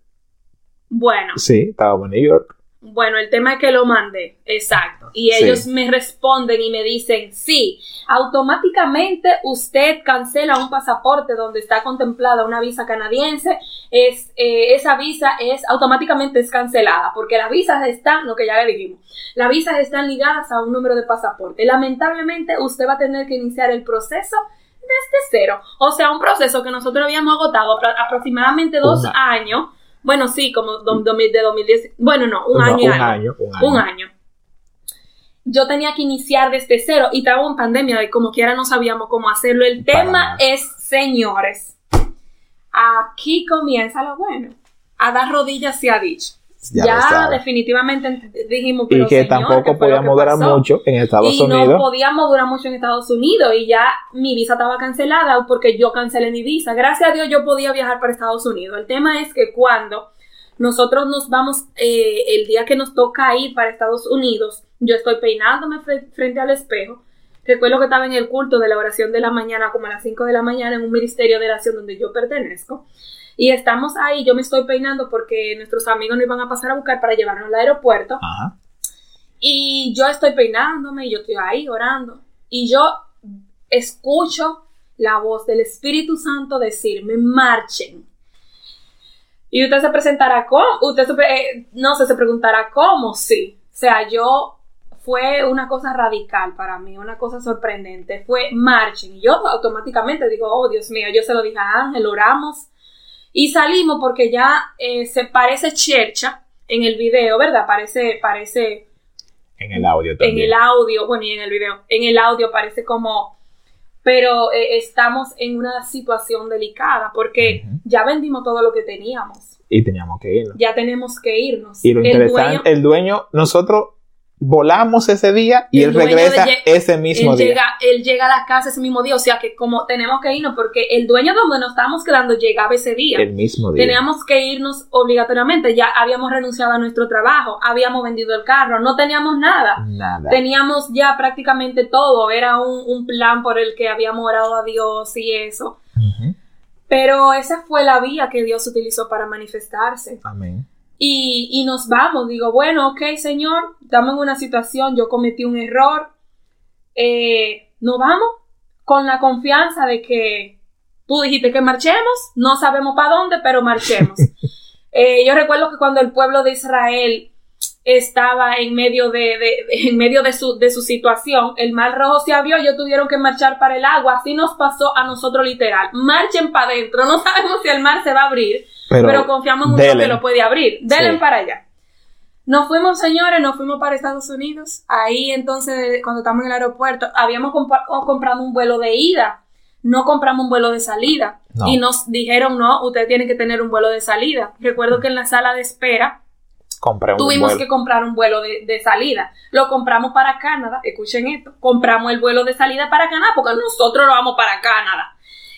Bueno, Sí, estábamos en New York. Bueno, el tema es que lo mandé, exacto. Y Sí. ellos me responden y me dicen, sí, automáticamente usted cancela un pasaporte donde está contemplada una visa canadiense, es, eh, esa visa es automáticamente es cancelada, porque las visas están, lo que ya le dijimos, las visas están ligadas a un número de pasaporte. Lamentablemente usted va a tener que iniciar el proceso desde cero. O sea, un proceso que nosotros habíamos agotado apro- aproximadamente dos Una- años. Bueno, sí, como do- do- de 2010. Bueno, no, un No, año. y un año, un año. Un año. Yo tenía que iniciar desde cero y estaba en pandemia y como quiera no sabíamos cómo hacerlo. El Para tema nada. es, señores, aquí comienza lo bueno. A dar rodillas se ha dicho. Ya definitivamente ent- dijimos, Y pero que señor, ¿qué tampoco podíamos durar mucho en Estados y Unidos. no podíamos durar mucho en Estados Unidos y ya mi visa estaba cancelada porque yo cancelé mi visa. Gracias a Dios yo podía viajar para Estados Unidos. El tema es que cuando nosotros nos vamos, eh, el día que nos toca ir para Estados Unidos, yo estoy peinándome fre- frente al espejo. Recuerdo que estaba en el culto de la oración de la mañana, como a las 5 de la mañana, en un ministerio de oración donde yo pertenezco. Y estamos ahí, yo me estoy peinando porque nuestros amigos nos iban a pasar a buscar para llevarnos al aeropuerto. Ajá. Y yo estoy peinándome y yo estoy ahí orando. Y yo escucho la voz del Espíritu Santo decirme, marchen. Y usted se presentará cómo, usted se eh, no sé, se preguntará cómo, sí. O sea, yo fue una cosa radical para mí, una cosa sorprendente. Fue marchen. Y yo automáticamente digo, oh Dios mío, yo se lo dije a Ángel, oramos. Y salimos porque ya eh, se parece chercha en el video, ¿verdad? Parece, parece En el audio en también. el audio, bueno, y en el video, en el audio parece como, pero eh, estamos en una situación delicada porque ya vendimos todo lo que teníamos, Y teníamos que irnos. ya tenemos que irnos. Y lo El interesante, dueño- el dueño, nosotros volamos ese día y El él regresa de ese mismo él día. llega, él llega a la casa ese mismo día, o sea que como tenemos que irnos porque el dueño donde nos estábamos quedando llegaba ese día. El mismo día. Teníamos que irnos obligatoriamente, ya habíamos renunciado a nuestro trabajo, habíamos vendido el carro, no teníamos nada. Nada. teníamos ya prácticamente todo, era un, un plan por el que habíamos orado a Dios y eso. Ujú. Pero esa fue la vía que Dios utilizó para manifestarse. Amén. Y, y nos vamos, digo, bueno, ok, Señor, estamos en una situación, yo cometí un error, eh, nos vamos con la confianza de que tú dijiste que marchemos, no sabemos para dónde, pero marchemos. Eh, yo recuerdo que cuando el pueblo de Israel estaba en medio de, de- de- en medio de su, de su situación, el mar rojo se abrió, ellos tuvieron que marchar para el agua, así nos pasó a nosotros literal, marchen para adentro, no sabemos si el mar se va a abrir, Pero, pero, confiamos mucho delen. que lo puede abrir. Sí. para allá. Nos fuimos, señores, nos fuimos para Estados Unidos. Ahí entonces, cuando estamos en el aeropuerto, habíamos compa- o comprado un vuelo de ida. No compramos un vuelo de salida. No. Y nos dijeron, no, usted tiene que tener un vuelo de salida. Recuerdo que en la sala de espera compré tuvimos vuelo. que comprar un vuelo de, de salida. Lo compramos para Canadá. Escuchen esto. Compramos el vuelo de salida para Canadá porque nosotros lo vamos para Canadá.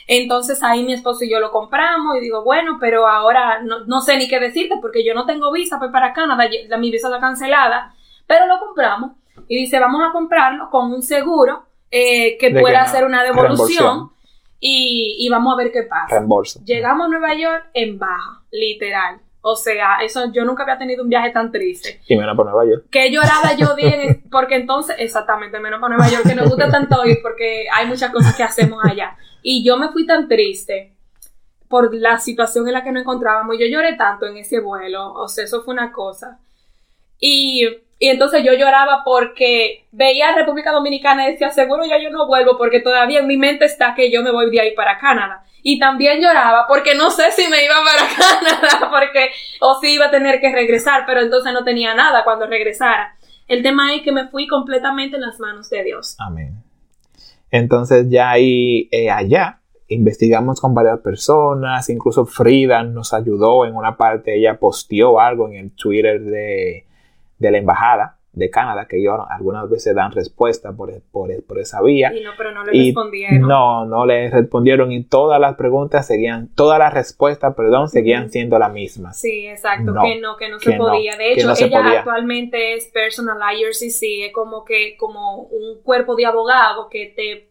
Entonces ahí mi esposo y yo lo compramos y digo, bueno, pero ahora no, no sé ni qué decirte porque yo no tengo visa pues, para Canadá, mi visa está cancelada, pero lo compramos y dice, vamos a comprarlo con un seguro eh, que De pueda que hacer una devolución y, y vamos a ver qué pasa. Reembolso. Llegamos a Nueva York en baja, literal. O sea, eso yo nunca había tenido un viaje tan triste. Y menos por Nueva York. Que llorada yo di en- porque entonces, exactamente, menos para Nueva York, que nos gusta tanto ir porque hay muchas cosas que hacemos allá. Y yo me fui tan triste por la situación en la que nos encontrábamos. Yo lloré tanto en ese vuelo, o sea, eso fue una cosa. Y, y entonces yo lloraba porque veía a República Dominicana y decía, seguro ya yo no vuelvo porque todavía en mi mente está que yo me voy de ahí para Canadá. Y también lloraba porque no sé si me iba para Canadá porque o si iba a tener que regresar, pero entonces no tenía nada cuando regresara. El tema es que me fui completamente en las manos de Dios. Amén. Entonces ya ahí, eh, allá, investigamos con varias personas, incluso Frida nos ayudó en una parte, ella posteó algo en el Twitter de, de la embajada de Canadá, que ellos algunas veces dan respuesta por, por, por esa vía. Y no, pero no le respondieron. No, no le respondieron y todas las preguntas seguían, todas las respuestas, perdón, seguían siendo las mismas. Sí, exacto, que no, que no se podía. De hecho, ella actualmente es personal IRCC, es como que, como un cuerpo de abogados que te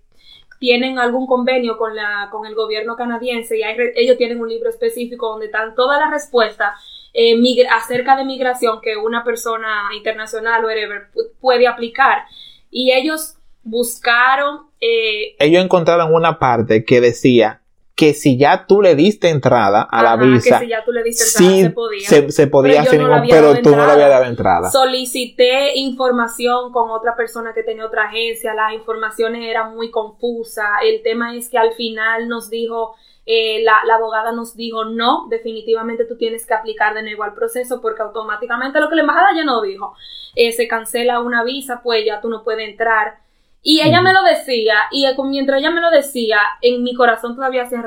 tienen algún convenio con, la, con el gobierno canadiense y ellos tienen un libro específico donde están todas las respuestas eh, acerca de migración que una persona internacional o whatever puede aplicar. Y ellos buscaron... Eh, ellos encontraron una parte que decía que si ya tú le diste entrada a la visa, que si ya tú le diste entrada, sí, se podía, se, podía ningún, pero tú no le habías dado entrada. Solicité información con otra persona que tenía otra agencia, las informaciones eran muy confusas, el tema es que al final nos dijo, eh, la, la, abogada nos dijo, no, definitivamente tú tienes que aplicar de nuevo al proceso porque automáticamente lo que la embajada ya no dijo, eh, se cancela una visa, pues ya tú no puedes entrar y ella me lo decía, y mientras ella me lo decía, en mi corazón todavía se,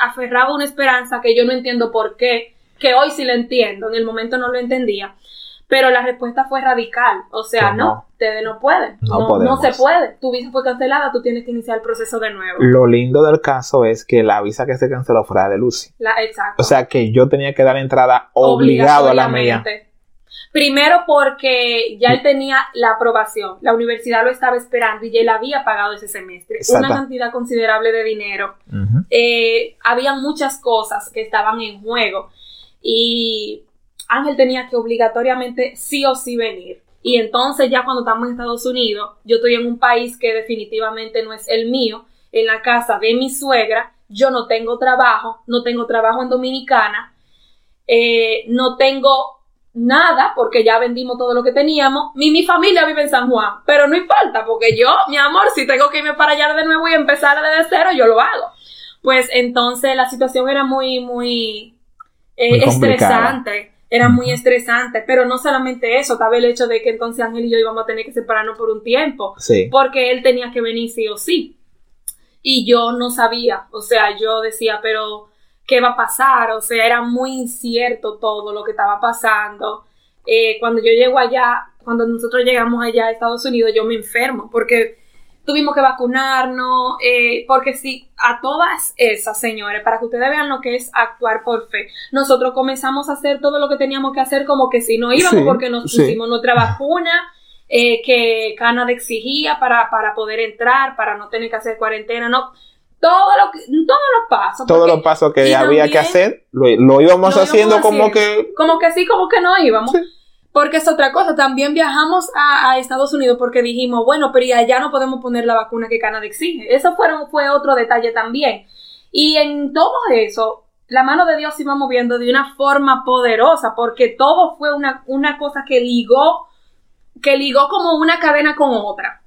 aferraba una esperanza que yo no entiendo por qué, que hoy sí la entiendo, en el momento no lo entendía. Pero la respuesta fue radical, o sea, no, ustedes no pueden, no, no, se puede, tu visa fue cancelada, tú tienes que iniciar el proceso de nuevo. Lo lindo del caso es que la visa que se canceló fue la de Lucy. La, exacto. O sea que yo tenía que dar entrada obligado a la mía. Primero porque ya él tenía la aprobación, la universidad lo estaba esperando y ya él había pagado ese semestre, una cantidad considerable de dinero. Eh, había muchas cosas que estaban en juego y Ángel tenía que obligatoriamente sí o sí venir. Y entonces ya cuando estamos en Estados Unidos, yo estoy en un país que definitivamente no es el mío, en la casa de mi suegra, yo no tengo trabajo, no tengo trabajo en Dominicana, eh, no tengo nada porque ya vendimos todo lo que teníamos. Mi, mi familia vive en San Juan, pero no importa porque yo, mi amor, si tengo que irme para allá de nuevo y empezar desde cero, yo lo hago. Pues entonces la situación era muy, muy, eh, estresante. Era muy estresante, pero no solamente eso, estaba el hecho de que entonces Ángel y yo íbamos a tener que separarnos por un tiempo, porque él tenía que venir sí o sí. Y yo no sabía, o sea, yo decía, pero qué va a pasar, o sea, era muy incierto todo lo que estaba pasando. Eh, cuando yo llego allá, cuando nosotros llegamos allá a Estados Unidos, yo me enfermo porque tuvimos que vacunarnos, eh, porque sí, a todas esas, señores, para que ustedes vean lo que es actuar por fe, nosotros comenzamos a hacer todo lo que teníamos que hacer como que si no íbamos porque nos pusimos nuestra vacuna. Eh, que Canadá exigía para, para poder entrar, para no tener que hacer cuarentena, no, todo lo que, todos los pasos. Todos los pasos que había que hacer, lo, íbamos haciendo como que... Como que sí, como que no íbamos. Porque es otra cosa, también viajamos a, Estados Unidos porque dijimos, bueno, pero allá no podemos poner la vacuna que Canadá exige. Eso fue otro detalle también. Y en todo eso, la mano de Dios se iba moviendo de una forma poderosa, porque todo fue una, una cosa que ligó, que ligó como una cadena con otra.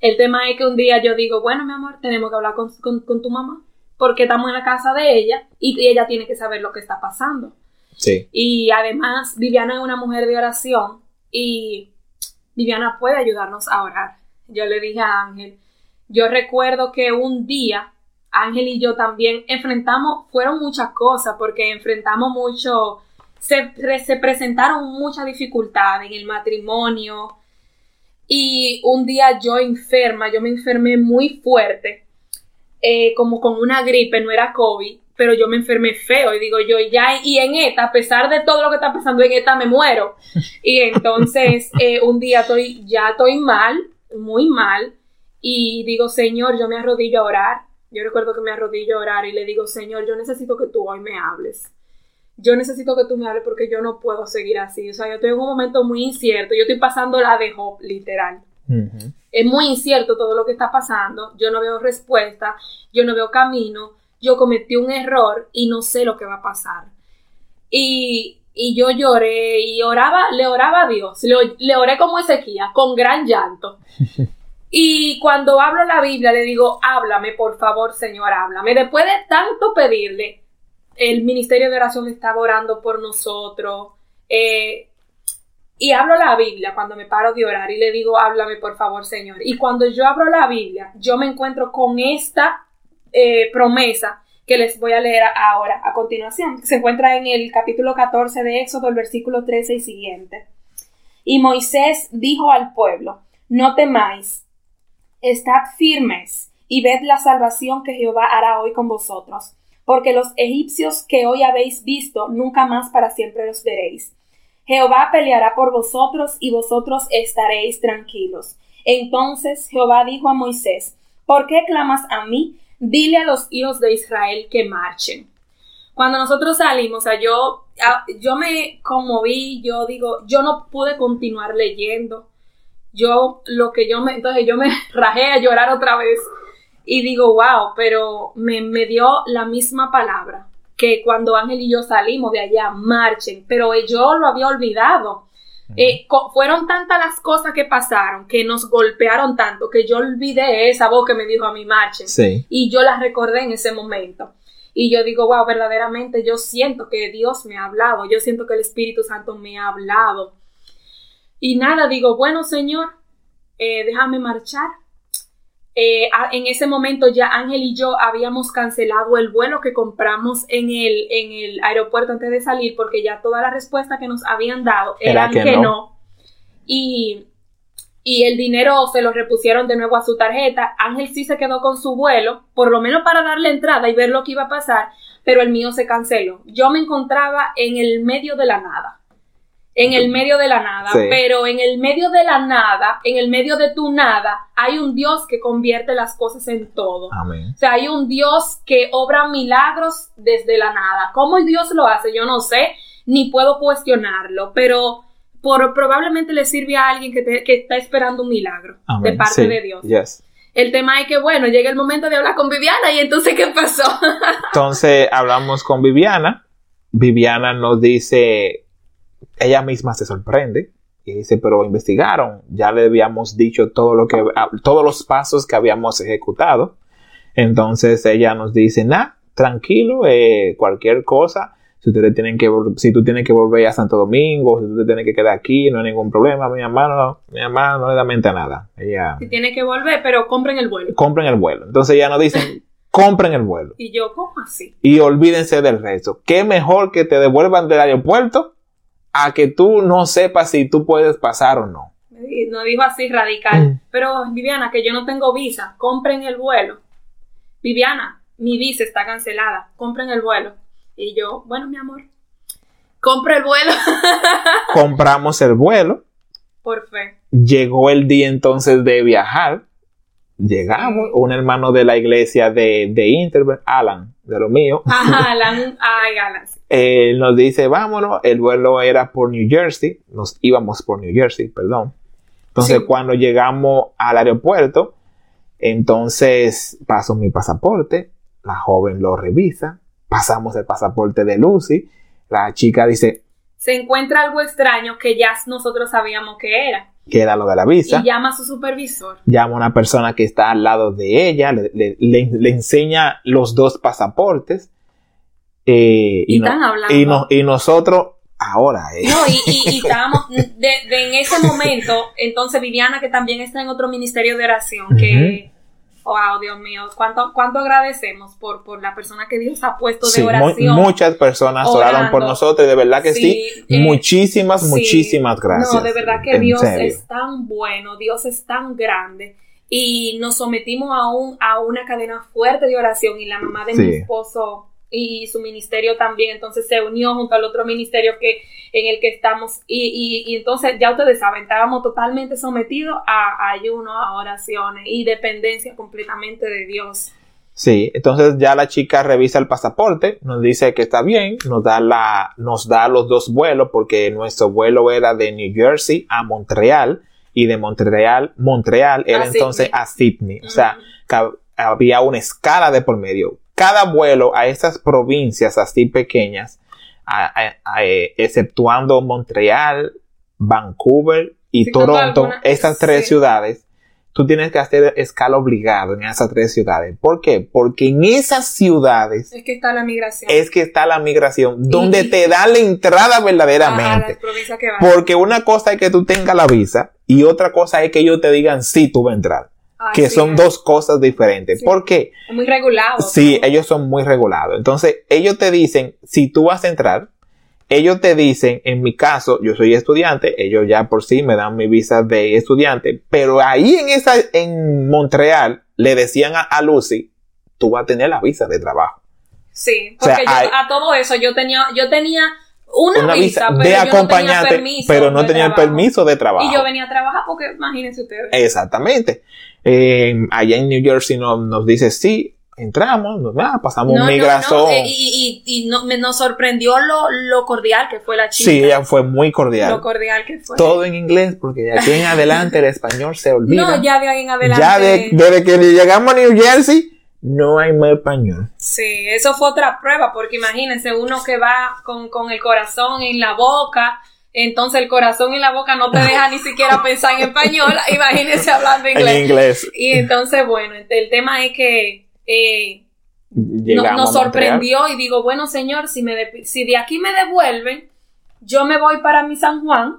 El tema es que un día yo digo, bueno, mi amor, tenemos que hablar con, tu mamá, porque estamos en la casa de ella y ella tiene que saber lo que está pasando. Sí. Y además, Viviana es una mujer de oración y Viviana puede ayudarnos a orar. Yo le dije a Ángel, yo recuerdo que un día Ángel y yo también enfrentamos, fueron muchas cosas, porque enfrentamos mucho, se, se presentaron muchas dificultades en el matrimonio, y un día yo enferma, yo me enfermé muy fuerte, eh, como con una gripe, no era COVID, pero yo me enfermé feo y digo yo ya, y en esta, a pesar de todo lo que está pasando en esta, me muero. Y entonces eh, un día estoy, ya estoy mal, muy mal, y digo, Señor, yo me arrodillo a orar. Yo recuerdo que me arrodillo a orar y le digo, Señor, yo necesito que tú hoy me hables yo necesito que tú me hables porque yo no puedo seguir así. O sea, yo estoy en un momento muy incierto. Yo estoy pasando la de Job, literal. Es muy incierto todo lo que está pasando. Yo no veo respuesta, yo no veo camino. Yo cometí un error y no sé lo que va a pasar. Y, y yo lloré y oraba, le oraba a Dios. Le, le oré como Ezequiel, con gran llanto. Y cuando hablo la Biblia le digo, háblame, por favor, Señor, háblame. Después de tanto pedirle, el Ministerio de Oración estaba orando por nosotros. Eh, y hablo la Biblia cuando me paro de orar y le digo, háblame por favor, Señor. Y cuando yo abro la Biblia, yo me encuentro con esta eh, promesa que les voy a leer ahora, a continuación. Se encuentra en el capítulo 14 de Éxodo, el versículo 13 y siguiente. Y Moisés dijo al pueblo, no temáis, estad firmes y ved la salvación que Jehová hará hoy con vosotros, porque los egipcios que hoy habéis visto, nunca más para siempre los veréis. Jehová peleará por vosotros y vosotros estaréis tranquilos. Entonces Jehová dijo a Moisés, ¿por qué clamas a mí? Dile a los hijos de Israel que marchen. Cuando nosotros salimos, o sea, yo, yo me conmoví, yo digo, yo no pude continuar leyendo. Yo, lo que yo me, entonces yo me rajé a llorar otra vez y digo, wow, pero me, me dio la misma palabra que cuando Ángel y yo salimos de allá, marchen, pero yo lo había olvidado. Eh, fueron tantas las cosas que pasaron que nos golpearon tanto que yo olvidé esa voz que me dijo a mí marchen y yo la recordé en ese momento. Y yo digo wow verdaderamente yo siento que Dios me ha hablado yo siento que el Espíritu Santo me ha hablado y nada digo bueno Señor eh, déjame marchar eh, en ese momento ya Ángel y yo habíamos cancelado el vuelo que compramos en el, en el aeropuerto antes de salir porque ya toda la respuesta que nos habían dado era que, no. Y, y el dinero se lo repusieron de nuevo a su tarjeta. Ángel sí se quedó con su vuelo, por lo menos para darle entrada y ver lo que iba a pasar, pero el mío se canceló. Yo me encontraba en el medio de la nada en el medio de la nada, pero en el medio de la nada, en el medio de tu nada, hay un Dios que convierte las cosas en todo. Amén. O sea, hay un Dios que obra milagros desde la nada. ¿Cómo Dios lo hace? Yo no sé, ni puedo cuestionarlo, pero por, probablemente le sirve a alguien que, está esperando un milagro de parte de Dios. El tema es que, bueno, llega el momento de hablar con Viviana y entonces, ¿qué pasó? entonces, hablamos con Viviana. Viviana nos dice ella misma se sorprende y dice, pero investigaron, ya le habíamos dicho todo lo que, ah, todos los pasos que habíamos ejecutado. Entonces ella nos dice, nah, tranquilo, eh, cualquier cosa, si ustedes tienen que, si tú tienes que volver a Santo Domingo, si tú te tienes que quedar aquí, no hay ningún problema, mi hermano, mi hermano no le da mente a nada. Ella, si tiene que volver, pero compren el vuelo. Compren el vuelo. Entonces ella nos dice, compren el vuelo. Y yo, ¿cómo así? Y olvídense del resto. ¿Qué mejor que te devuelvan del aeropuerto a que tú no sepas si tú puedes pasar o no. No dijo así radical. Mm. Pero Viviana, que yo no tengo visa, compren el vuelo. Viviana, mi visa está cancelada, compren el vuelo. Y yo, bueno, mi amor, compre el vuelo. Compramos el vuelo. Por fe. Llegó el día entonces de viajar. Llegamos, un hermano de la iglesia de, de Alan, de lo mío. Ajá, Alan, ay, Alan. Él nos dice, vámonos, el vuelo era por New Jersey, nos íbamos por New Jersey, perdón. Entonces, cuando llegamos al aeropuerto, entonces paso mi pasaporte, la joven lo revisa, pasamos el pasaporte de Lucy, la chica dice, se encuentra algo extraño que ya nosotros sabíamos que era. Que era lo de la visa. Y llama a su supervisor. Llama a una persona que está al lado de ella, le, le enseña los dos pasaportes eh, y, y, nosotros ahora. Eh. No, y, estábamos, de, en ese momento, entonces Viviana, que también está en otro ministerio de oración, que, wow, Dios mío, cuánto, cuánto agradecemos por, por la persona que Dios ha puesto de oración. muchas personas oraron por nosotros, de verdad que sí. Eh, muchísimas, muchísimas gracias. No, de verdad que Dios es tan bueno, Dios es tan grande. Y nos sometimos a, un, a una cadena fuerte de oración y la mamá de mi esposo y su ministerio también, entonces se unió junto al otro ministerio que, en el que estamos. Y, y, entonces ya ustedes saben, estábamos totalmente sometidos a, ayuno, a oraciones y dependencia completamente de Dios. Sí, entonces ya la chica revisa el pasaporte, nos dice que está bien, nos da la, nos da los dos vuelos porque nuestro vuelo era de New Jersey a Montreal y de Montreal, Montreal era entonces a Sydney, o sea, había una escala de por medio cada vuelo a esas provincias así pequeñas, eh, exceptuando Montreal, Vancouver y Toronto, estas tres ciudades, tú tienes que hacer escala obligado en esas tres ciudades. ¿Por qué? Porque en esas ciudades es que está la migración. Es que está la migración, donde te da la entrada verdaderamente. Porque una cosa es que tú tengas la visa y otra cosa es que ellos te digan si tú vas a entrar que son dos cosas diferentes. ¿Por qué? Muy regulado. Sí, ellos son muy regulados. Entonces, ellos te dicen, si tú vas a entrar, ellos te dicen, en mi caso, yo soy estudiante, ellos ya por sí me dan mi visa de estudiante, pero ahí en esa, en Montreal, le decían a, Lucy, tú vas a tener la visa de trabajo. Sí, porque a todo eso yo tenía, yo tenía una, visa, de acompañante, pero no tenía el permiso de trabajo. Y yo venía a trabajar porque imagínense ustedes. Exactamente. Eh, allá en New Jersey nos, nos dice, sí, entramos, ah, pasamos migración. Eh, y, y, y nos sorprendió lo, lo, cordial que fue la chica. Sí, ella fue muy cordial. Lo cordial que fue. Todo en inglés, porque de aquí en adelante el español se olvida. No, ya de ahí en adelante. Ya desde que llegamos a New Jersey, no hay más español. Sí, eso fue otra prueba, porque imagínense, uno que va con, con el corazón en la boca, entonces el corazón en la boca no te deja ni siquiera pensar en español, imagínense hablando inglés. En inglés. Y entonces, bueno, el tema es que eh, nos sorprendió y digo, bueno, señor, si, me de, si de aquí me devuelven, yo me voy para mi San Juan.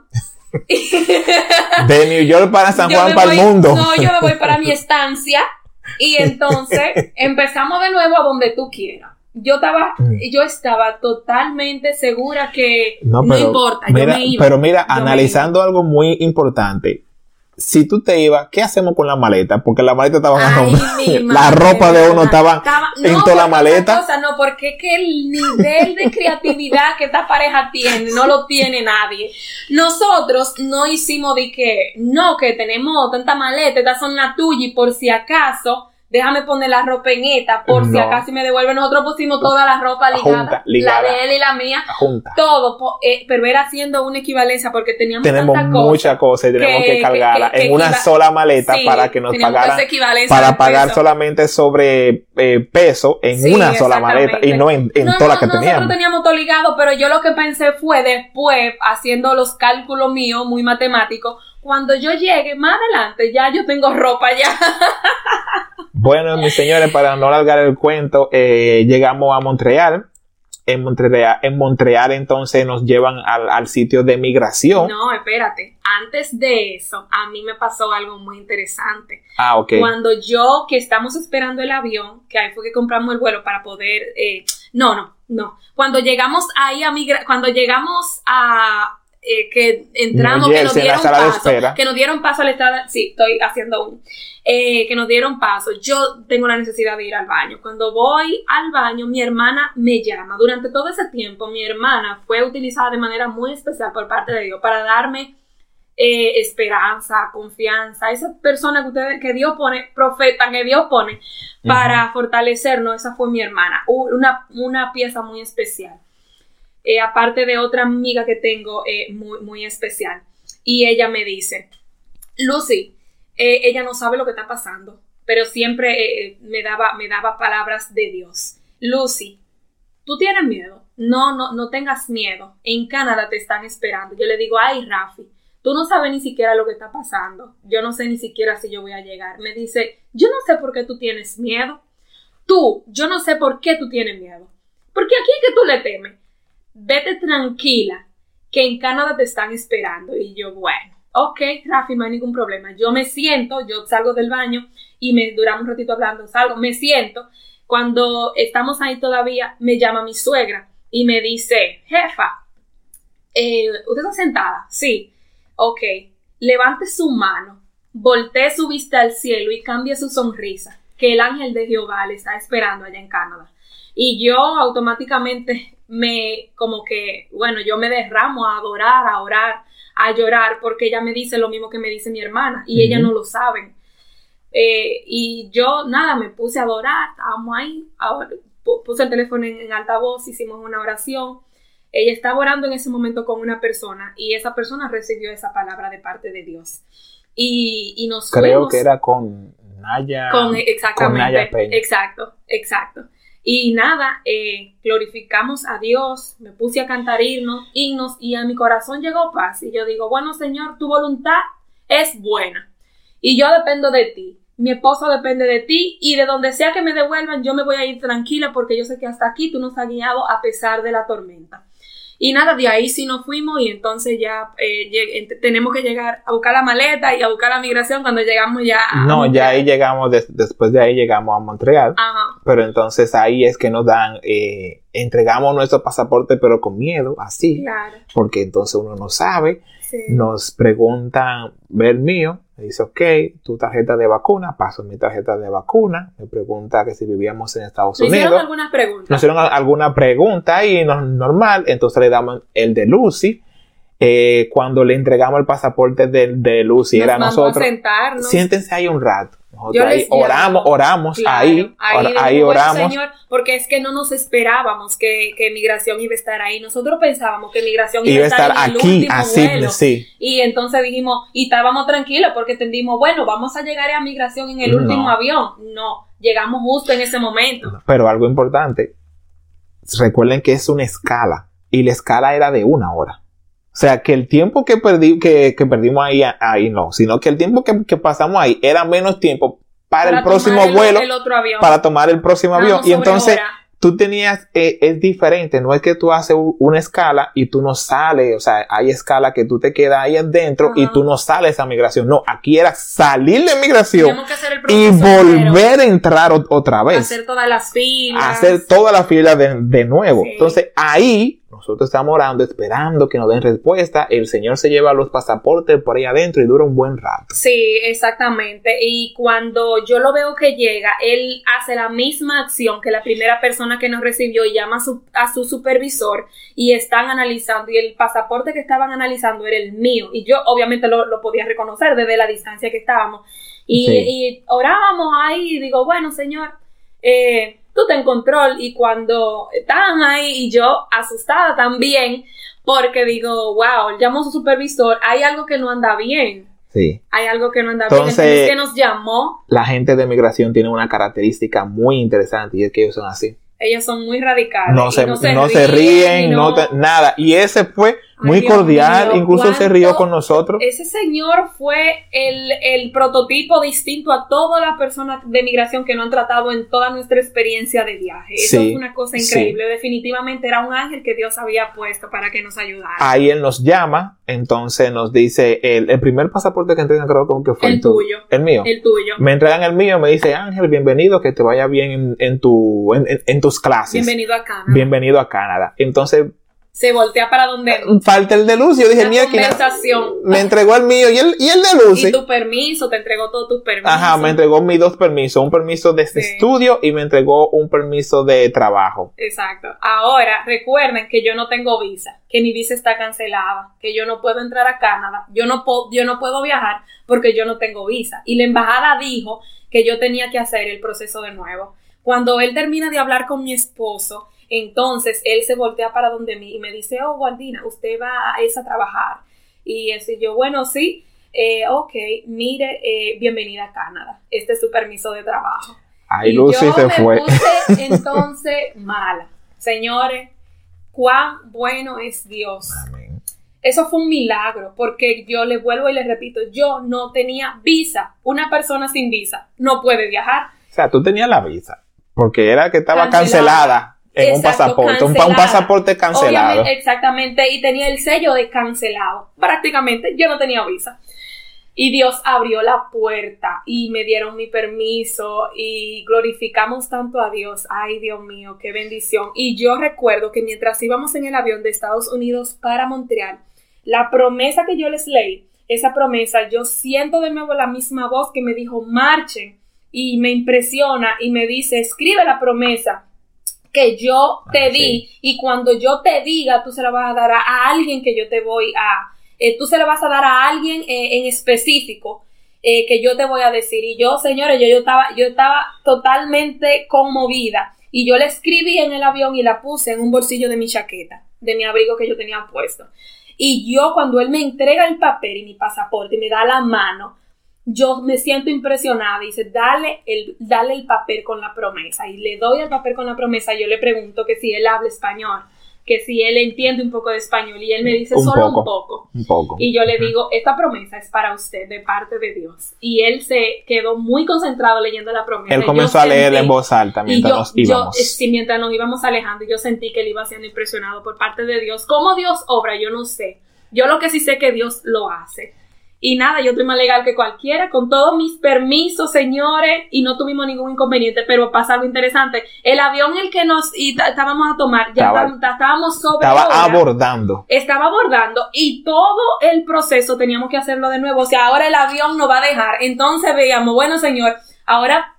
de New York para San Juan, para el mundo. No, yo me voy para mi estancia y entonces empezamos de nuevo a donde tú quieras. Yo estaba, mm. yo estaba totalmente segura que no, importa, yo me iba. Pero mira, analizando algo muy importante, si tú te ibas, ¿qué hacemos con la maleta? Porque la maleta estaba en la ropa de uno estaba, en toda la maleta. Cosa, no, porque es que el nivel de creatividad que esta pareja tiene no lo tiene nadie. Nosotros no hicimos de que, no, que tenemos tanta maleta, estas son las tuyas y por si acaso déjame poner la ropa en esta por si acaso me devuelven. Nosotros pusimos toda la ropa ligada, la de él y la mía, todo, eh, pero era haciendo una equivalencia porque teníamos tenemos muchas cosas y tenemos que, cargarla en una sola maleta para que nos pagaran para pagar solamente sobre eh, peso en una sola maleta y no en, en todas las que teníamos. Nosotros teníamos todo ligado, pero yo lo que pensé fue después haciendo los cálculos míos muy matemáticos cuando yo llegue más adelante, ya yo tengo ropa ya. bueno, mis señores, para no alargar el cuento, eh, llegamos a Montreal. En Montreal, en Montreal entonces nos llevan al, sitio de migración. No, espérate. Antes de eso, a mí me pasó algo muy interesante. Ah, ok. Cuando yo, que estamos esperando el avión, que ahí fue que compramos el vuelo para poder... Eh, no, no, no. Cuando llegamos ahí a migra cuando llegamos a, eh, que entramos, que nos dieron paso, que nos dieron paso al estado, sí, estoy haciendo un, eh, que nos dieron paso. Yo tengo la necesidad de ir al baño. Cuando voy al baño, mi hermana me llama. Durante todo ese tiempo, mi hermana fue utilizada de manera muy especial por parte de Dios para darme eh, esperanza, confianza, esa persona que ustedes, que Dios pone, profeta que Dios pone para fortalecernos, esa fue mi hermana, una, una pieza muy especial. Eh, aparte de otra amiga que tengo eh, muy, muy especial. Y ella me dice, Lucy, eh, ella no sabe lo que está pasando, pero siempre me, daba, me daba palabras de Dios. Lucy, tú tienes miedo. No, no, no tengas miedo. En Canadá te están esperando. Yo le digo, ay, Rafi, tú no sabes ni siquiera lo que está pasando. Yo no sé ni siquiera si yo voy a llegar. Me dice, yo no sé por qué tú tienes miedo. Tú, yo no sé por qué tú tienes miedo. Porque aquí es que tú le temes vete tranquila, que en Canadá te están esperando. Y yo, bueno, ok, Rafi, no hay ningún problema. Yo me siento, yo salgo del baño y me duramos un ratito hablando, salgo, me siento. Cuando estamos ahí todavía, me llama mi suegra y me dice, jefa, eh, ¿usted está sentada? Sí. Ok, levante su mano, voltee su vista al cielo y cambie su sonrisa, que el ángel de Jehová le está esperando allá en Canadá. Y yo automáticamente me, como que, bueno, yo me derramo a adorar, a orar, a llorar, porque ella me dice lo mismo que me dice mi hermana y ella no lo saben. Eh, y yo, nada, me puse a adorar, estábamos ahí, puse el teléfono en, altavoz, hicimos una oración. Ella estaba orando en ese momento con una persona y esa persona recibió esa palabra de parte de Dios. Y, y nos Creo que era con Naya. Con, exactamente. Exacto, exacto. Y nada, eh, glorificamos a Dios, me puse a cantar himnos, himnos y a mi corazón llegó paz. Y yo digo, bueno Señor, tu voluntad es buena y yo dependo de ti. Mi esposo depende de ti y de donde sea que me devuelvan yo me voy a ir tranquila porque yo sé que hasta aquí tú nos has guiado a pesar de la tormenta. Y nada, de ahí sí nos fuimos y entonces ya eh, tenemos que llegar a buscar la maleta y a buscar la migración cuando llegamos ya a No, ya ahí llegamos, después de ahí llegamos a Montreal. Ajá. Pero entonces ahí es que nos dan, eh, entregamos nuestro pasaporte pero con miedo, así. Claro. Porque entonces uno no sabe. Nos preguntan, ve el mío, me dice, ok, tu tarjeta de vacuna, paso mi tarjeta de vacuna, me pregunta que si vivíamos en Estados Unidos. Nos hicieron algunas preguntas. Nos hicieron alguna pregunta y no, normal, entonces le damos el de Lucy. Eh, cuando le entregamos el pasaporte de, de Lucy, era nosotros. Siéntense ahí un rato oramos, oramos ahí, ahí, oramos. Señor, porque es que no nos esperábamos que, que, migración iba a estar ahí. Nosotros pensábamos que migración iba, a estar, aquí, así, sí. Y entonces dijimos, y estábamos tranquilos porque entendimos, bueno, vamos a llegar a migración en el último avión. No, llegamos justo en ese momento. Pero algo importante, recuerden que es una escala y la escala era de una hora. O sea, que el tiempo que, perdí, que, que perdimos ahí, ahí no, sino que el tiempo que, que pasamos ahí era menos tiempo para, el próximo vuelo, para tomar el próximo avión. Y entonces tú tenías, eh, es diferente, no es que tú haces una escala y tú no sales, o sea, hay escala que tú te quedas ahí adentro y tú no sales a migración. No, aquí era salir de migración y volver a entrar otra vez. Hacer todas las filas. Hacer todas las filas de, de nuevo. Entonces ahí nosotros estamos orando, esperando que nos den respuesta. El Señor se lleva los pasaportes por ahí adentro y dura un buen rato. Sí, exactamente. Y cuando yo lo veo que llega, Él hace la misma acción que la primera persona que nos recibió y llama a su, supervisor y están analizando. Y el pasaporte que estaban analizando era el mío. Y yo obviamente lo, podía reconocer desde la distancia que estábamos. Y, y orábamos ahí y digo, bueno, Señor, eh, tú estás en control y cuando estaban ahí y yo asustada también porque digo, wow, llamo a su supervisor, hay algo que no anda bien. Sí. Hay algo que no anda bien. Entonces, que nos llamó. La gente de migración tiene una característica muy interesante y es que ellos son así. Ellos son muy radicales. No se, no se, ríen, no, nada. Y ese fue muy cordial, incluso se rió con nosotros. Ese señor fue el, el, prototipo distinto a todas las personas de migración que no han tratado en toda nuestra experiencia de viaje. Eso es una cosa increíble. Definitivamente era un ángel que Dios había puesto para que nos ayudara. Ahí él nos llama, entonces nos dice, el, el primer pasaporte que entregan creo que fue el, tuyo. El mío. El tuyo. Me entregan el mío, me dice Ángel, bienvenido, que te vaya bien en, en tu, en, en tus clases. Bienvenido a Canadá. Bienvenido a Canadá. Entonces se voltea para donde. Falta el de Lucy. Yo dije, mira, Me entregó el mío y el, y el de Lucy. Y tu permiso, te entregó todos tus permisos. Ajá, me entregó mis dos permisos. Un permiso de este estudio y me entregó un permiso de trabajo. Exacto. Ahora, recuerden que yo no tengo visa, que mi visa está cancelada, que yo no puedo entrar a Canadá, yo no, puedo, yo no puedo viajar porque yo no tengo visa. Y la embajada dijo que yo tenía que hacer el proceso de nuevo. Cuando él termina de hablar con mi esposo, entonces él se voltea para donde mí y me dice, oh, Waldina, usted va a esa trabajar. Y así yo, bueno, sí, eh, ok, mire, eh, bienvenida a Canadá. Este es su permiso de trabajo. Ay, Lucy se fue. entonces mala. Señores, cuán bueno es Dios. Eso fue un milagro, porque yo le vuelvo y le repito, yo no tenía visa. Una persona sin visa no puede viajar. O sea, tú tenías la visa, porque era que estaba cancelada en un pasaporte, un, pasaporte cancelado. exactamente, y tenía el sello de cancelado. Prácticamente yo no tenía visa. Y Dios abrió la puerta y me dieron mi permiso y glorificamos tanto a Dios. Ay, Dios mío, qué bendición. Y yo recuerdo que mientras íbamos en el avión de Estados Unidos para Montreal, la promesa que yo les leí, esa promesa, yo siento de nuevo la misma voz que me dijo, marchen. Y me impresiona y me dice, escribe la promesa que yo te ah, di y cuando yo te diga, tú se la vas a dar a, alguien que yo te voy a, eh, tú se la vas a dar a alguien eh, en específico eh, que yo te voy a decir. Y yo, señores, yo, yo, estaba, yo estaba totalmente conmovida y yo la escribí en el avión y la puse en un bolsillo de mi chaqueta, de mi abrigo que yo tenía puesto. Y yo cuando él me entrega el papel y mi pasaporte y me da la mano, yo me siento impresionada y dice, dale el, dale el papel con la promesa. Y le doy el papel con la promesa. Y yo le pregunto que si él habla español. que si él entiende un poco de español y él me dice Un solo poco. un poco. Un poco. Y yo le digo, esta promesa es para usted de parte de Dios. Y él se quedó muy concentrado leyendo la promesa. Él Yo comenzó a leer en voz alta mientras yo, nos yo, íbamos. eh, sí, mientras nos íbamos alejando, yo sentí que él iba siendo impresionado por parte de Dios. ¿Cómo Dios obra? Yo no sé. Yo lo que sí sé que Dios lo hace. Y nada, yo estoy más legal que cualquiera, con todos mis permisos, señores, y no tuvimos ningún inconveniente, pero pasa algo interesante. El avión el que nos estábamos a tomar, ya Estaba- estábamos- sobre Estaba hora abordando. estaba abordando y todo el proceso teníamos que hacerlo de nuevo. O sea, ahora el avión no va a dejar. Entonces veíamos, bueno, señor, ahora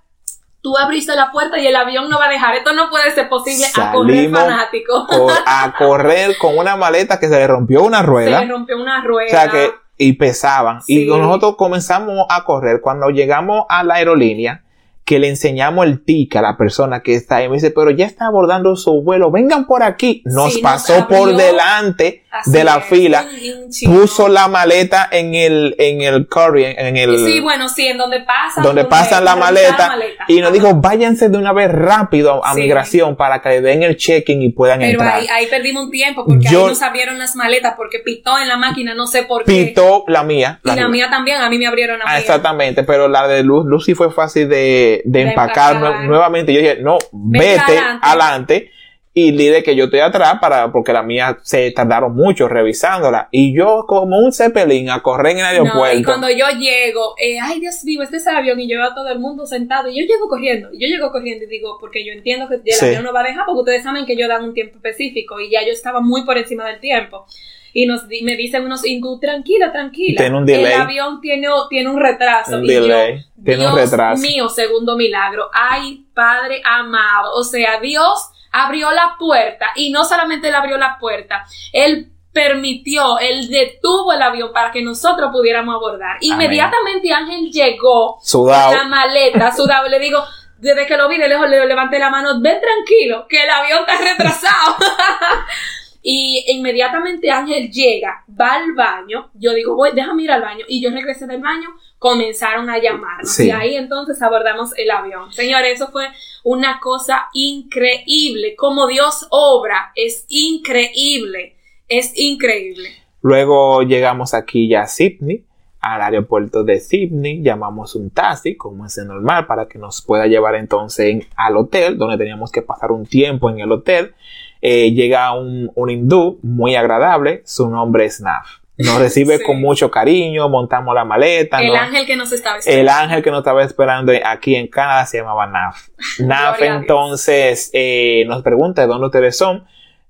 tú abriste la puerta y el avión no va a dejar. Esto no puede ser posible a correr fanático. co- a correr con una maleta que se le rompió una Se rueda. le rompió una rueda. O sea que, y pesaban. Sí. Y nosotros comenzamos a correr. Cuando llegamos a la aerolínea, que le enseñamos el ticket a la persona que está ahí, me dice, pero ya está abordando su vuelo, vengan por aquí. Nos Sí, nos pasó por delante Así de la es, fila, un- un chino. puso la maleta en el, en el courier, en el, Sí, bueno, sí, en donde pasan. donde pasan la maleta, y nos Ajá. dijo, váyanse de una vez rápido a Sí. migración para que le den el check-in y puedan Pero entrar. ahí, ahí perdimos un tiempo porque Yo- ahí nos abrieron las maletas porque pitó en la máquina, no sé por qué. Pitó la mía. y la mía también, a mí me abrieron la Ah, exactamente, pero la de Luz, Lucy fue fácil de, de De empacar, empacar. nue- nuevamente. Yo dije, no, Vete vete adelante. adelante y dile que yo estoy atrás para, porque la mía se tardaron mucho revisándola. Y yo como un cepelín a correr en el No, aeropuerto. y cuando yo llego, eh, ay Dios mío, este es el avión y yo veo a todo el mundo sentado y yo llego corriendo, y yo llego corriendo y digo, porque yo entiendo que el Sí. avión no va a dejar porque ustedes saben que yo dan un tiempo específico y ya yo estaba muy por encima del tiempo. Y nos di- me dicen unos hindú, tranquila, tranquila. Tiene un delay. El avión tiene, tiene un retraso. Un y yo, delay, tiene un Dios retraso. mío, segundo milagro. Ay, Padre amado. O sea, Dios abrió la puerta y no solamente él abrió la puerta, él permitió, él detuvo el avión para que nosotros pudiéramos abordar. Amén. Inmediatamente Ángel llegó Sudado. la maleta, sudado, le digo, desde que lo vi de lejos le levanté la mano, ven tranquilo, que el avión está retrasado. Y inmediatamente Ángel llega, va al baño, yo digo, voy, déjame ir al baño, y yo regresé del baño, comenzaron a llamarnos, Sí. y ahí entonces abordamos el avión. Señores, eso fue una cosa increíble, como Dios obra, es increíble, es increíble. Luego llegamos aquí ya a Sydney, al aeropuerto de Sydney, llamamos un taxi, como es normal, para que nos pueda llevar entonces en- al hotel, donde teníamos que pasar un tiempo en el hotel. Eh, llega un, un hindú muy agradable, su nombre es Naf. Nos recibe Sí. con mucho cariño, montamos la maleta. El ángel que nos estaba El esperando. ángel que nos estaba esperando aquí en Canadá se llamaba Naf. Naf entonces eh, nos pregunta de dónde ustedes son.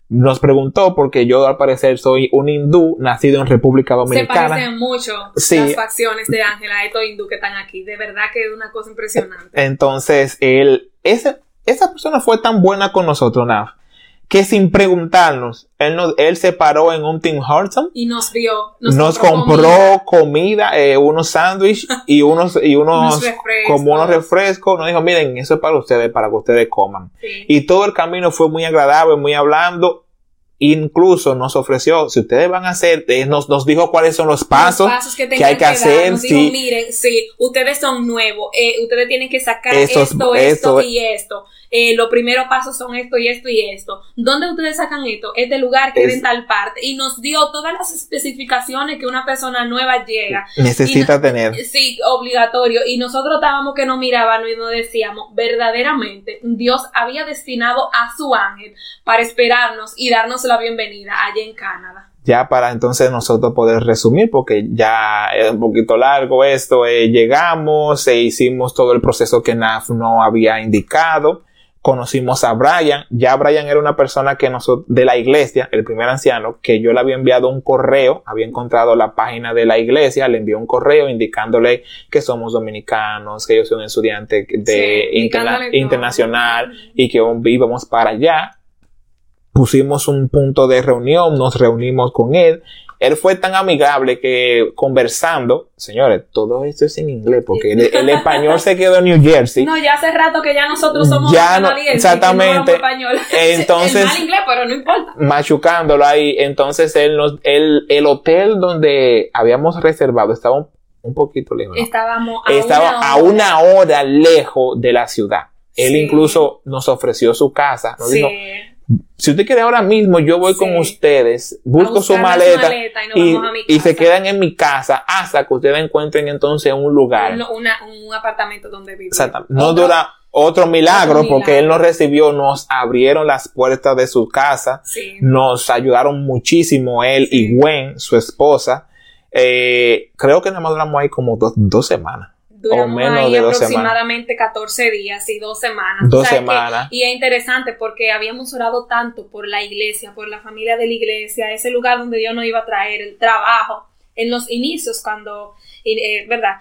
Nos preguntó porque yo al parecer soy un hindú nacido en República Se Dominicana. parecen mucho Sí. las facciones de Ángel a estos hindú que están aquí. De verdad que es una cosa impresionante. Entonces él, ese- esa persona fue tan buena con nosotros, Naf, que sin preguntarnos, él, nos, él se paró en un Tim Hortons. Y nos dio, Nos, compró compró comida, eh, unos sándwiches y unos, y unos, como unos refrescos. Nos dijo, miren, eso es para ustedes, para que ustedes coman. Sí. Y todo el camino fue muy agradable, muy hablando. Incluso nos ofreció, si ustedes van a hacer, eh, nos, nos dijo cuáles son los pasos. Los pasos que, hay que hacer, Nos sí. dijo, miren, sí, ustedes son nuevos, eh, ustedes tienen que sacar esto, esto- esto y esto. Eh, los primeros pasos son esto y esto y esto. ¿Dónde ustedes sacan esto? Este lugar que Es- en tal parte. Y nos dio todas las especificaciones que una persona nueva llega. Necesita Y tener. Sí, obligatorio. Y nosotros estábamos que nos miraban y nos decíamos, verdaderamente, Dios había destinado a su ángel para esperarnos y darnos la bienvenida allá en Canadá. Ya para entonces nosotros poder resumir, porque ya es un poquito largo esto, eh, llegamos e hicimos todo el proceso que NAF no había indicado. Conocimos a Brian, ya Brian era una persona que nosotros, de la iglesia, el primer anciano, que yo le había enviado un correo, había encontrado la página de la iglesia, le envió un correo indicándole que somos dominicanos, que yo soy un estudiante de Sí, interna- internacional y que íbamos para allá. Pusimos un punto de reunión, nos reunimos con él. Él fue tan amigable que conversando, señores, todo esto es en inglés, porque el, el español se quedó en New Jersey. No, ya hace rato que ya nosotros somos Ya no- exactamente. español. Entonces- el mal inglés, pero no importa. machucándolo ahí. Entonces él nos, él, el hotel donde habíamos reservado estaba un, un poquito lejos. Estábamos a Estaba una a hora. una hora lejos de la ciudad. Él Sí. incluso nos ofreció su casa. Nos Sí. dijo, Si usted quiere ahora mismo, yo voy Sí. con ustedes, busco su maleta, maleta y se quedan en mi casa hasta que ustedes encuentren entonces un lugar. Un, una- un apartamento donde vivir. Exactamente. No Otro- dura otro milagro porque él nos recibió, nos abrieron las puertas de su casa, Sí. nos ayudaron muchísimo él y. Gwen, su esposa. Eh, creo que nada más duramos ahí como dos, dos semanas. Duramos ahí de aproximadamente 14 días y dos semanas. Dos O sea, semanas. que- y es interesante porque habíamos orado tanto por la iglesia, por la familia de la iglesia, ese lugar donde Dios nos iba a traer, el trabajo, en los inicios, cuando, eh, ¿verdad?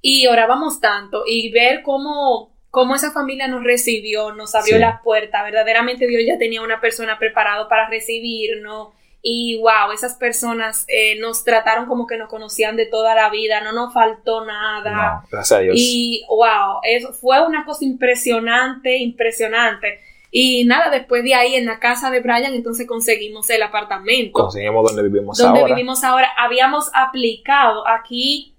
Y orábamos tanto y ver cómo, cómo esa familia nos recibió, nos abrió Sí. la puerta, verdaderamente Dios ya tenía una persona preparada para recibirnos. Y wow, esas personas eh, nos trataron como que nos conocían de toda la vida, no nos faltó nada. No, gracias a Dios. Y wow, eso fue una cosa impresionante, impresionante. Y nada, después de ahí en la casa de Brian, entonces conseguimos el apartamento Conseguimos donde vivimos donde ahora. vivimos ahora. Habíamos aplicado aquí.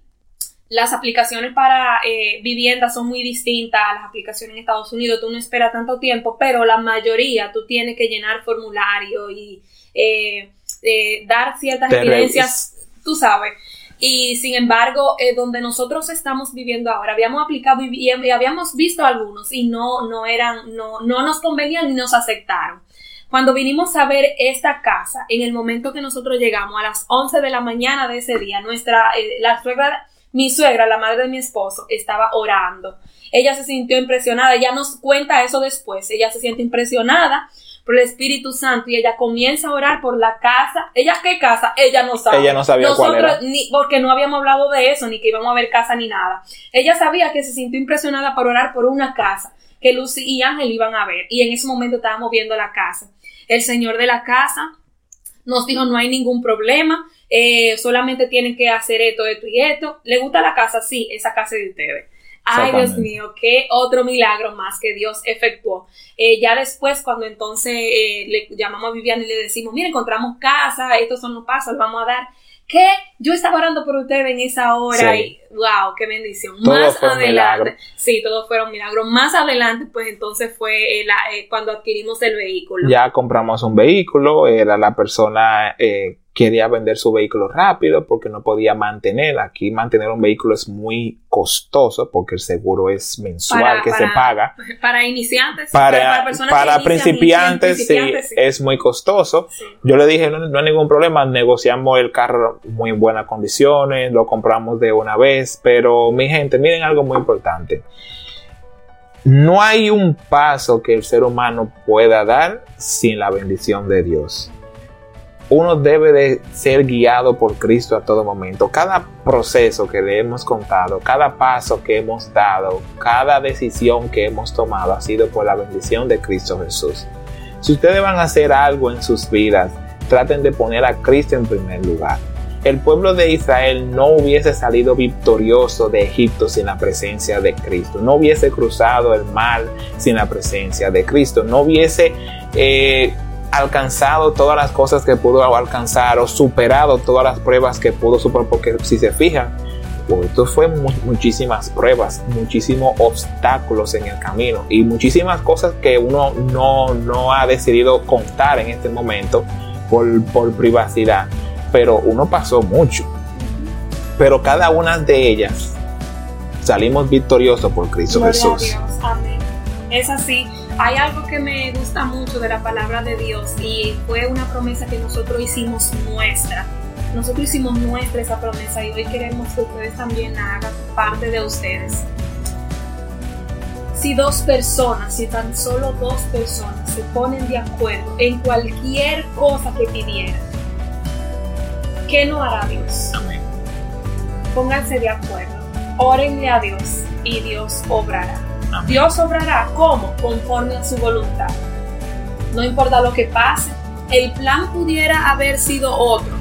Las aplicaciones para eh, vivienda son muy distintas a las aplicaciones en Estados Unidos. Tú no esperas tanto tiempo, pero la mayoría tú tienes que llenar formulario y eh, eh, dar ciertas Te evidencias, tú sabes. Y sin embargo, eh, donde nosotros estamos viviendo ahora, habíamos aplicado y, y- y habíamos visto algunos y no, no eran, no, no nos convenían ni nos aceptaron. Cuando vinimos a ver esta casa, en el momento que nosotros llegamos a las 11 de la mañana de ese día, nuestra, eh, la suegra, mi suegra, la madre de mi esposo, estaba orando. Ella se sintió impresionada, ella nos cuenta eso después, ella se siente impresionada por el Espíritu Santo y ella comienza a orar por la casa. ¿Ella qué casa? Ella no sabe. Ella no sabía cuál Nosotros, era. Ni, porque no habíamos hablado de eso, ni que íbamos a ver casa ni nada. Ella sabía que se sintió impresionada por orar por una casa que Lucy y Ángel iban a ver. Y en ese momento estábamos viendo la casa. El señor de la casa nos dijo no hay ningún problema, eh, solamente tienen que hacer esto, esto y esto. ¿Le gusta la casa? Sí, esa casa es de ustedes. Ay, Dios mío, qué otro milagro más que Dios efectuó. Eh, ya después, cuando entonces eh, le llamamos a Viviana y le decimos, mira, encontramos casa, estos son los pasos, vamos a dar. Que yo estaba orando por ustedes en esa hora Sí. y wow, qué bendición. Todo más fue un adelante, milagro. sí, todo fueron milagros. Más adelante, pues entonces fue eh, la- eh, cuando adquirimos el vehículo. Ya compramos un vehículo, era la persona eh, quería vender su vehículo rápido porque no podía mantener. Aquí mantener un vehículo es muy costoso porque el seguro es mensual Para- que se paga. Para iniciantes, Para, personas para que inician, principiantes, sí, es muy costoso. Sí. Yo le dije, no, no hay ningún problema, negociamos el carro muy en buenas condiciones, lo compramos de una vez, pero mi gente, miren algo muy importante. No hay un paso que el ser humano pueda dar sin la bendición de Dios. Uno debe de ser guiado por Cristo a todo momento. Cada proceso que le hemos contado, cada paso que hemos dado, cada decisión que hemos tomado ha sido por la bendición de Cristo Jesús. Si ustedes van a hacer algo en sus vidas, traten de poner a Cristo en primer lugar. El pueblo de Israel no hubiese salido victorioso de Egipto sin la presencia de Cristo, no hubiese cruzado el mar sin la presencia de Cristo, no hubiese eh, alcanzado todas las cosas que pudo alcanzar o superado todas las pruebas que pudo superar, porque si se fijan, pues esto fue mu- muchísimas pruebas, muchísimos obstáculos en el camino y muchísimas cosas que uno no, no ha decidido contar en este momento por, por privacidad, pero uno pasó mucho. Pero cada una de ellas salimos victoriosos por Cristo Gloria Jesús. Dios, amén. Es así. Hay algo que me gusta mucho de la palabra de Dios y fue una promesa que nosotros hicimos nuestra. Nosotros hicimos nuestra esa promesa y hoy queremos que ustedes también la hagan parte de ustedes. Si dos personas, si tan solo dos personas se ponen de acuerdo en cualquier cosa que pidieran, ¿qué no hará Dios? Amén. Pónganse de acuerdo, órenle a Dios y Dios obrará. Amén. Dios obrará como conforme a su voluntad. No importa lo que pase, el plan pudiera haber sido otro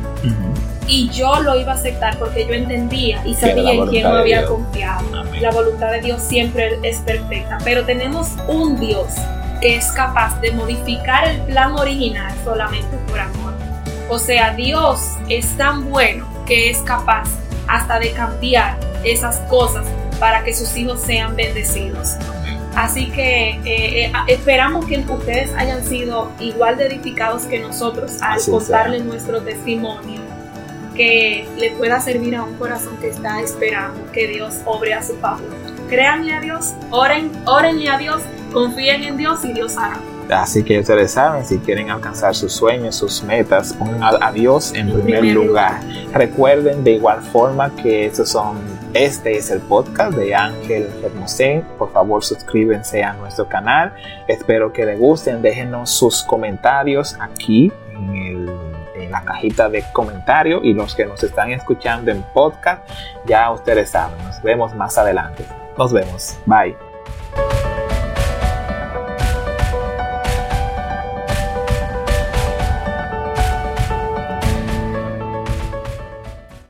y yo lo iba a aceptar porque yo entendía y sabía en quién no había Dios. confiado. Amén. La voluntad de Dios siempre es perfecta, pero tenemos un Dios que es capaz de modificar el plan original solamente por amor. O sea, Dios es tan bueno que es capaz hasta de cambiar esas cosas para que sus hijos sean bendecidos. Así que eh, eh, esperamos que ustedes hayan sido igual de edificados que nosotros al contarles nuestro testimonio, que le pueda servir a un corazón que está esperando que Dios obre a su favor. Créanle a Dios, oren, orenle a Dios, confíen en Dios y Dios hará. Así que ustedes saben, si quieren alcanzar sus sueños, sus metas, pongan a, Dios en primer, lugar. Recuerden de igual forma que estos son, este es el podcast de Ángel Hermosén. Por favor, suscríbanse a nuestro canal. Espero que les gusten. Déjenos sus comentarios aquí en, en la cajita de comentarios y los que nos están escuchando en podcast, ya ustedes saben. Nos vemos más adelante. Nos vemos. Bye.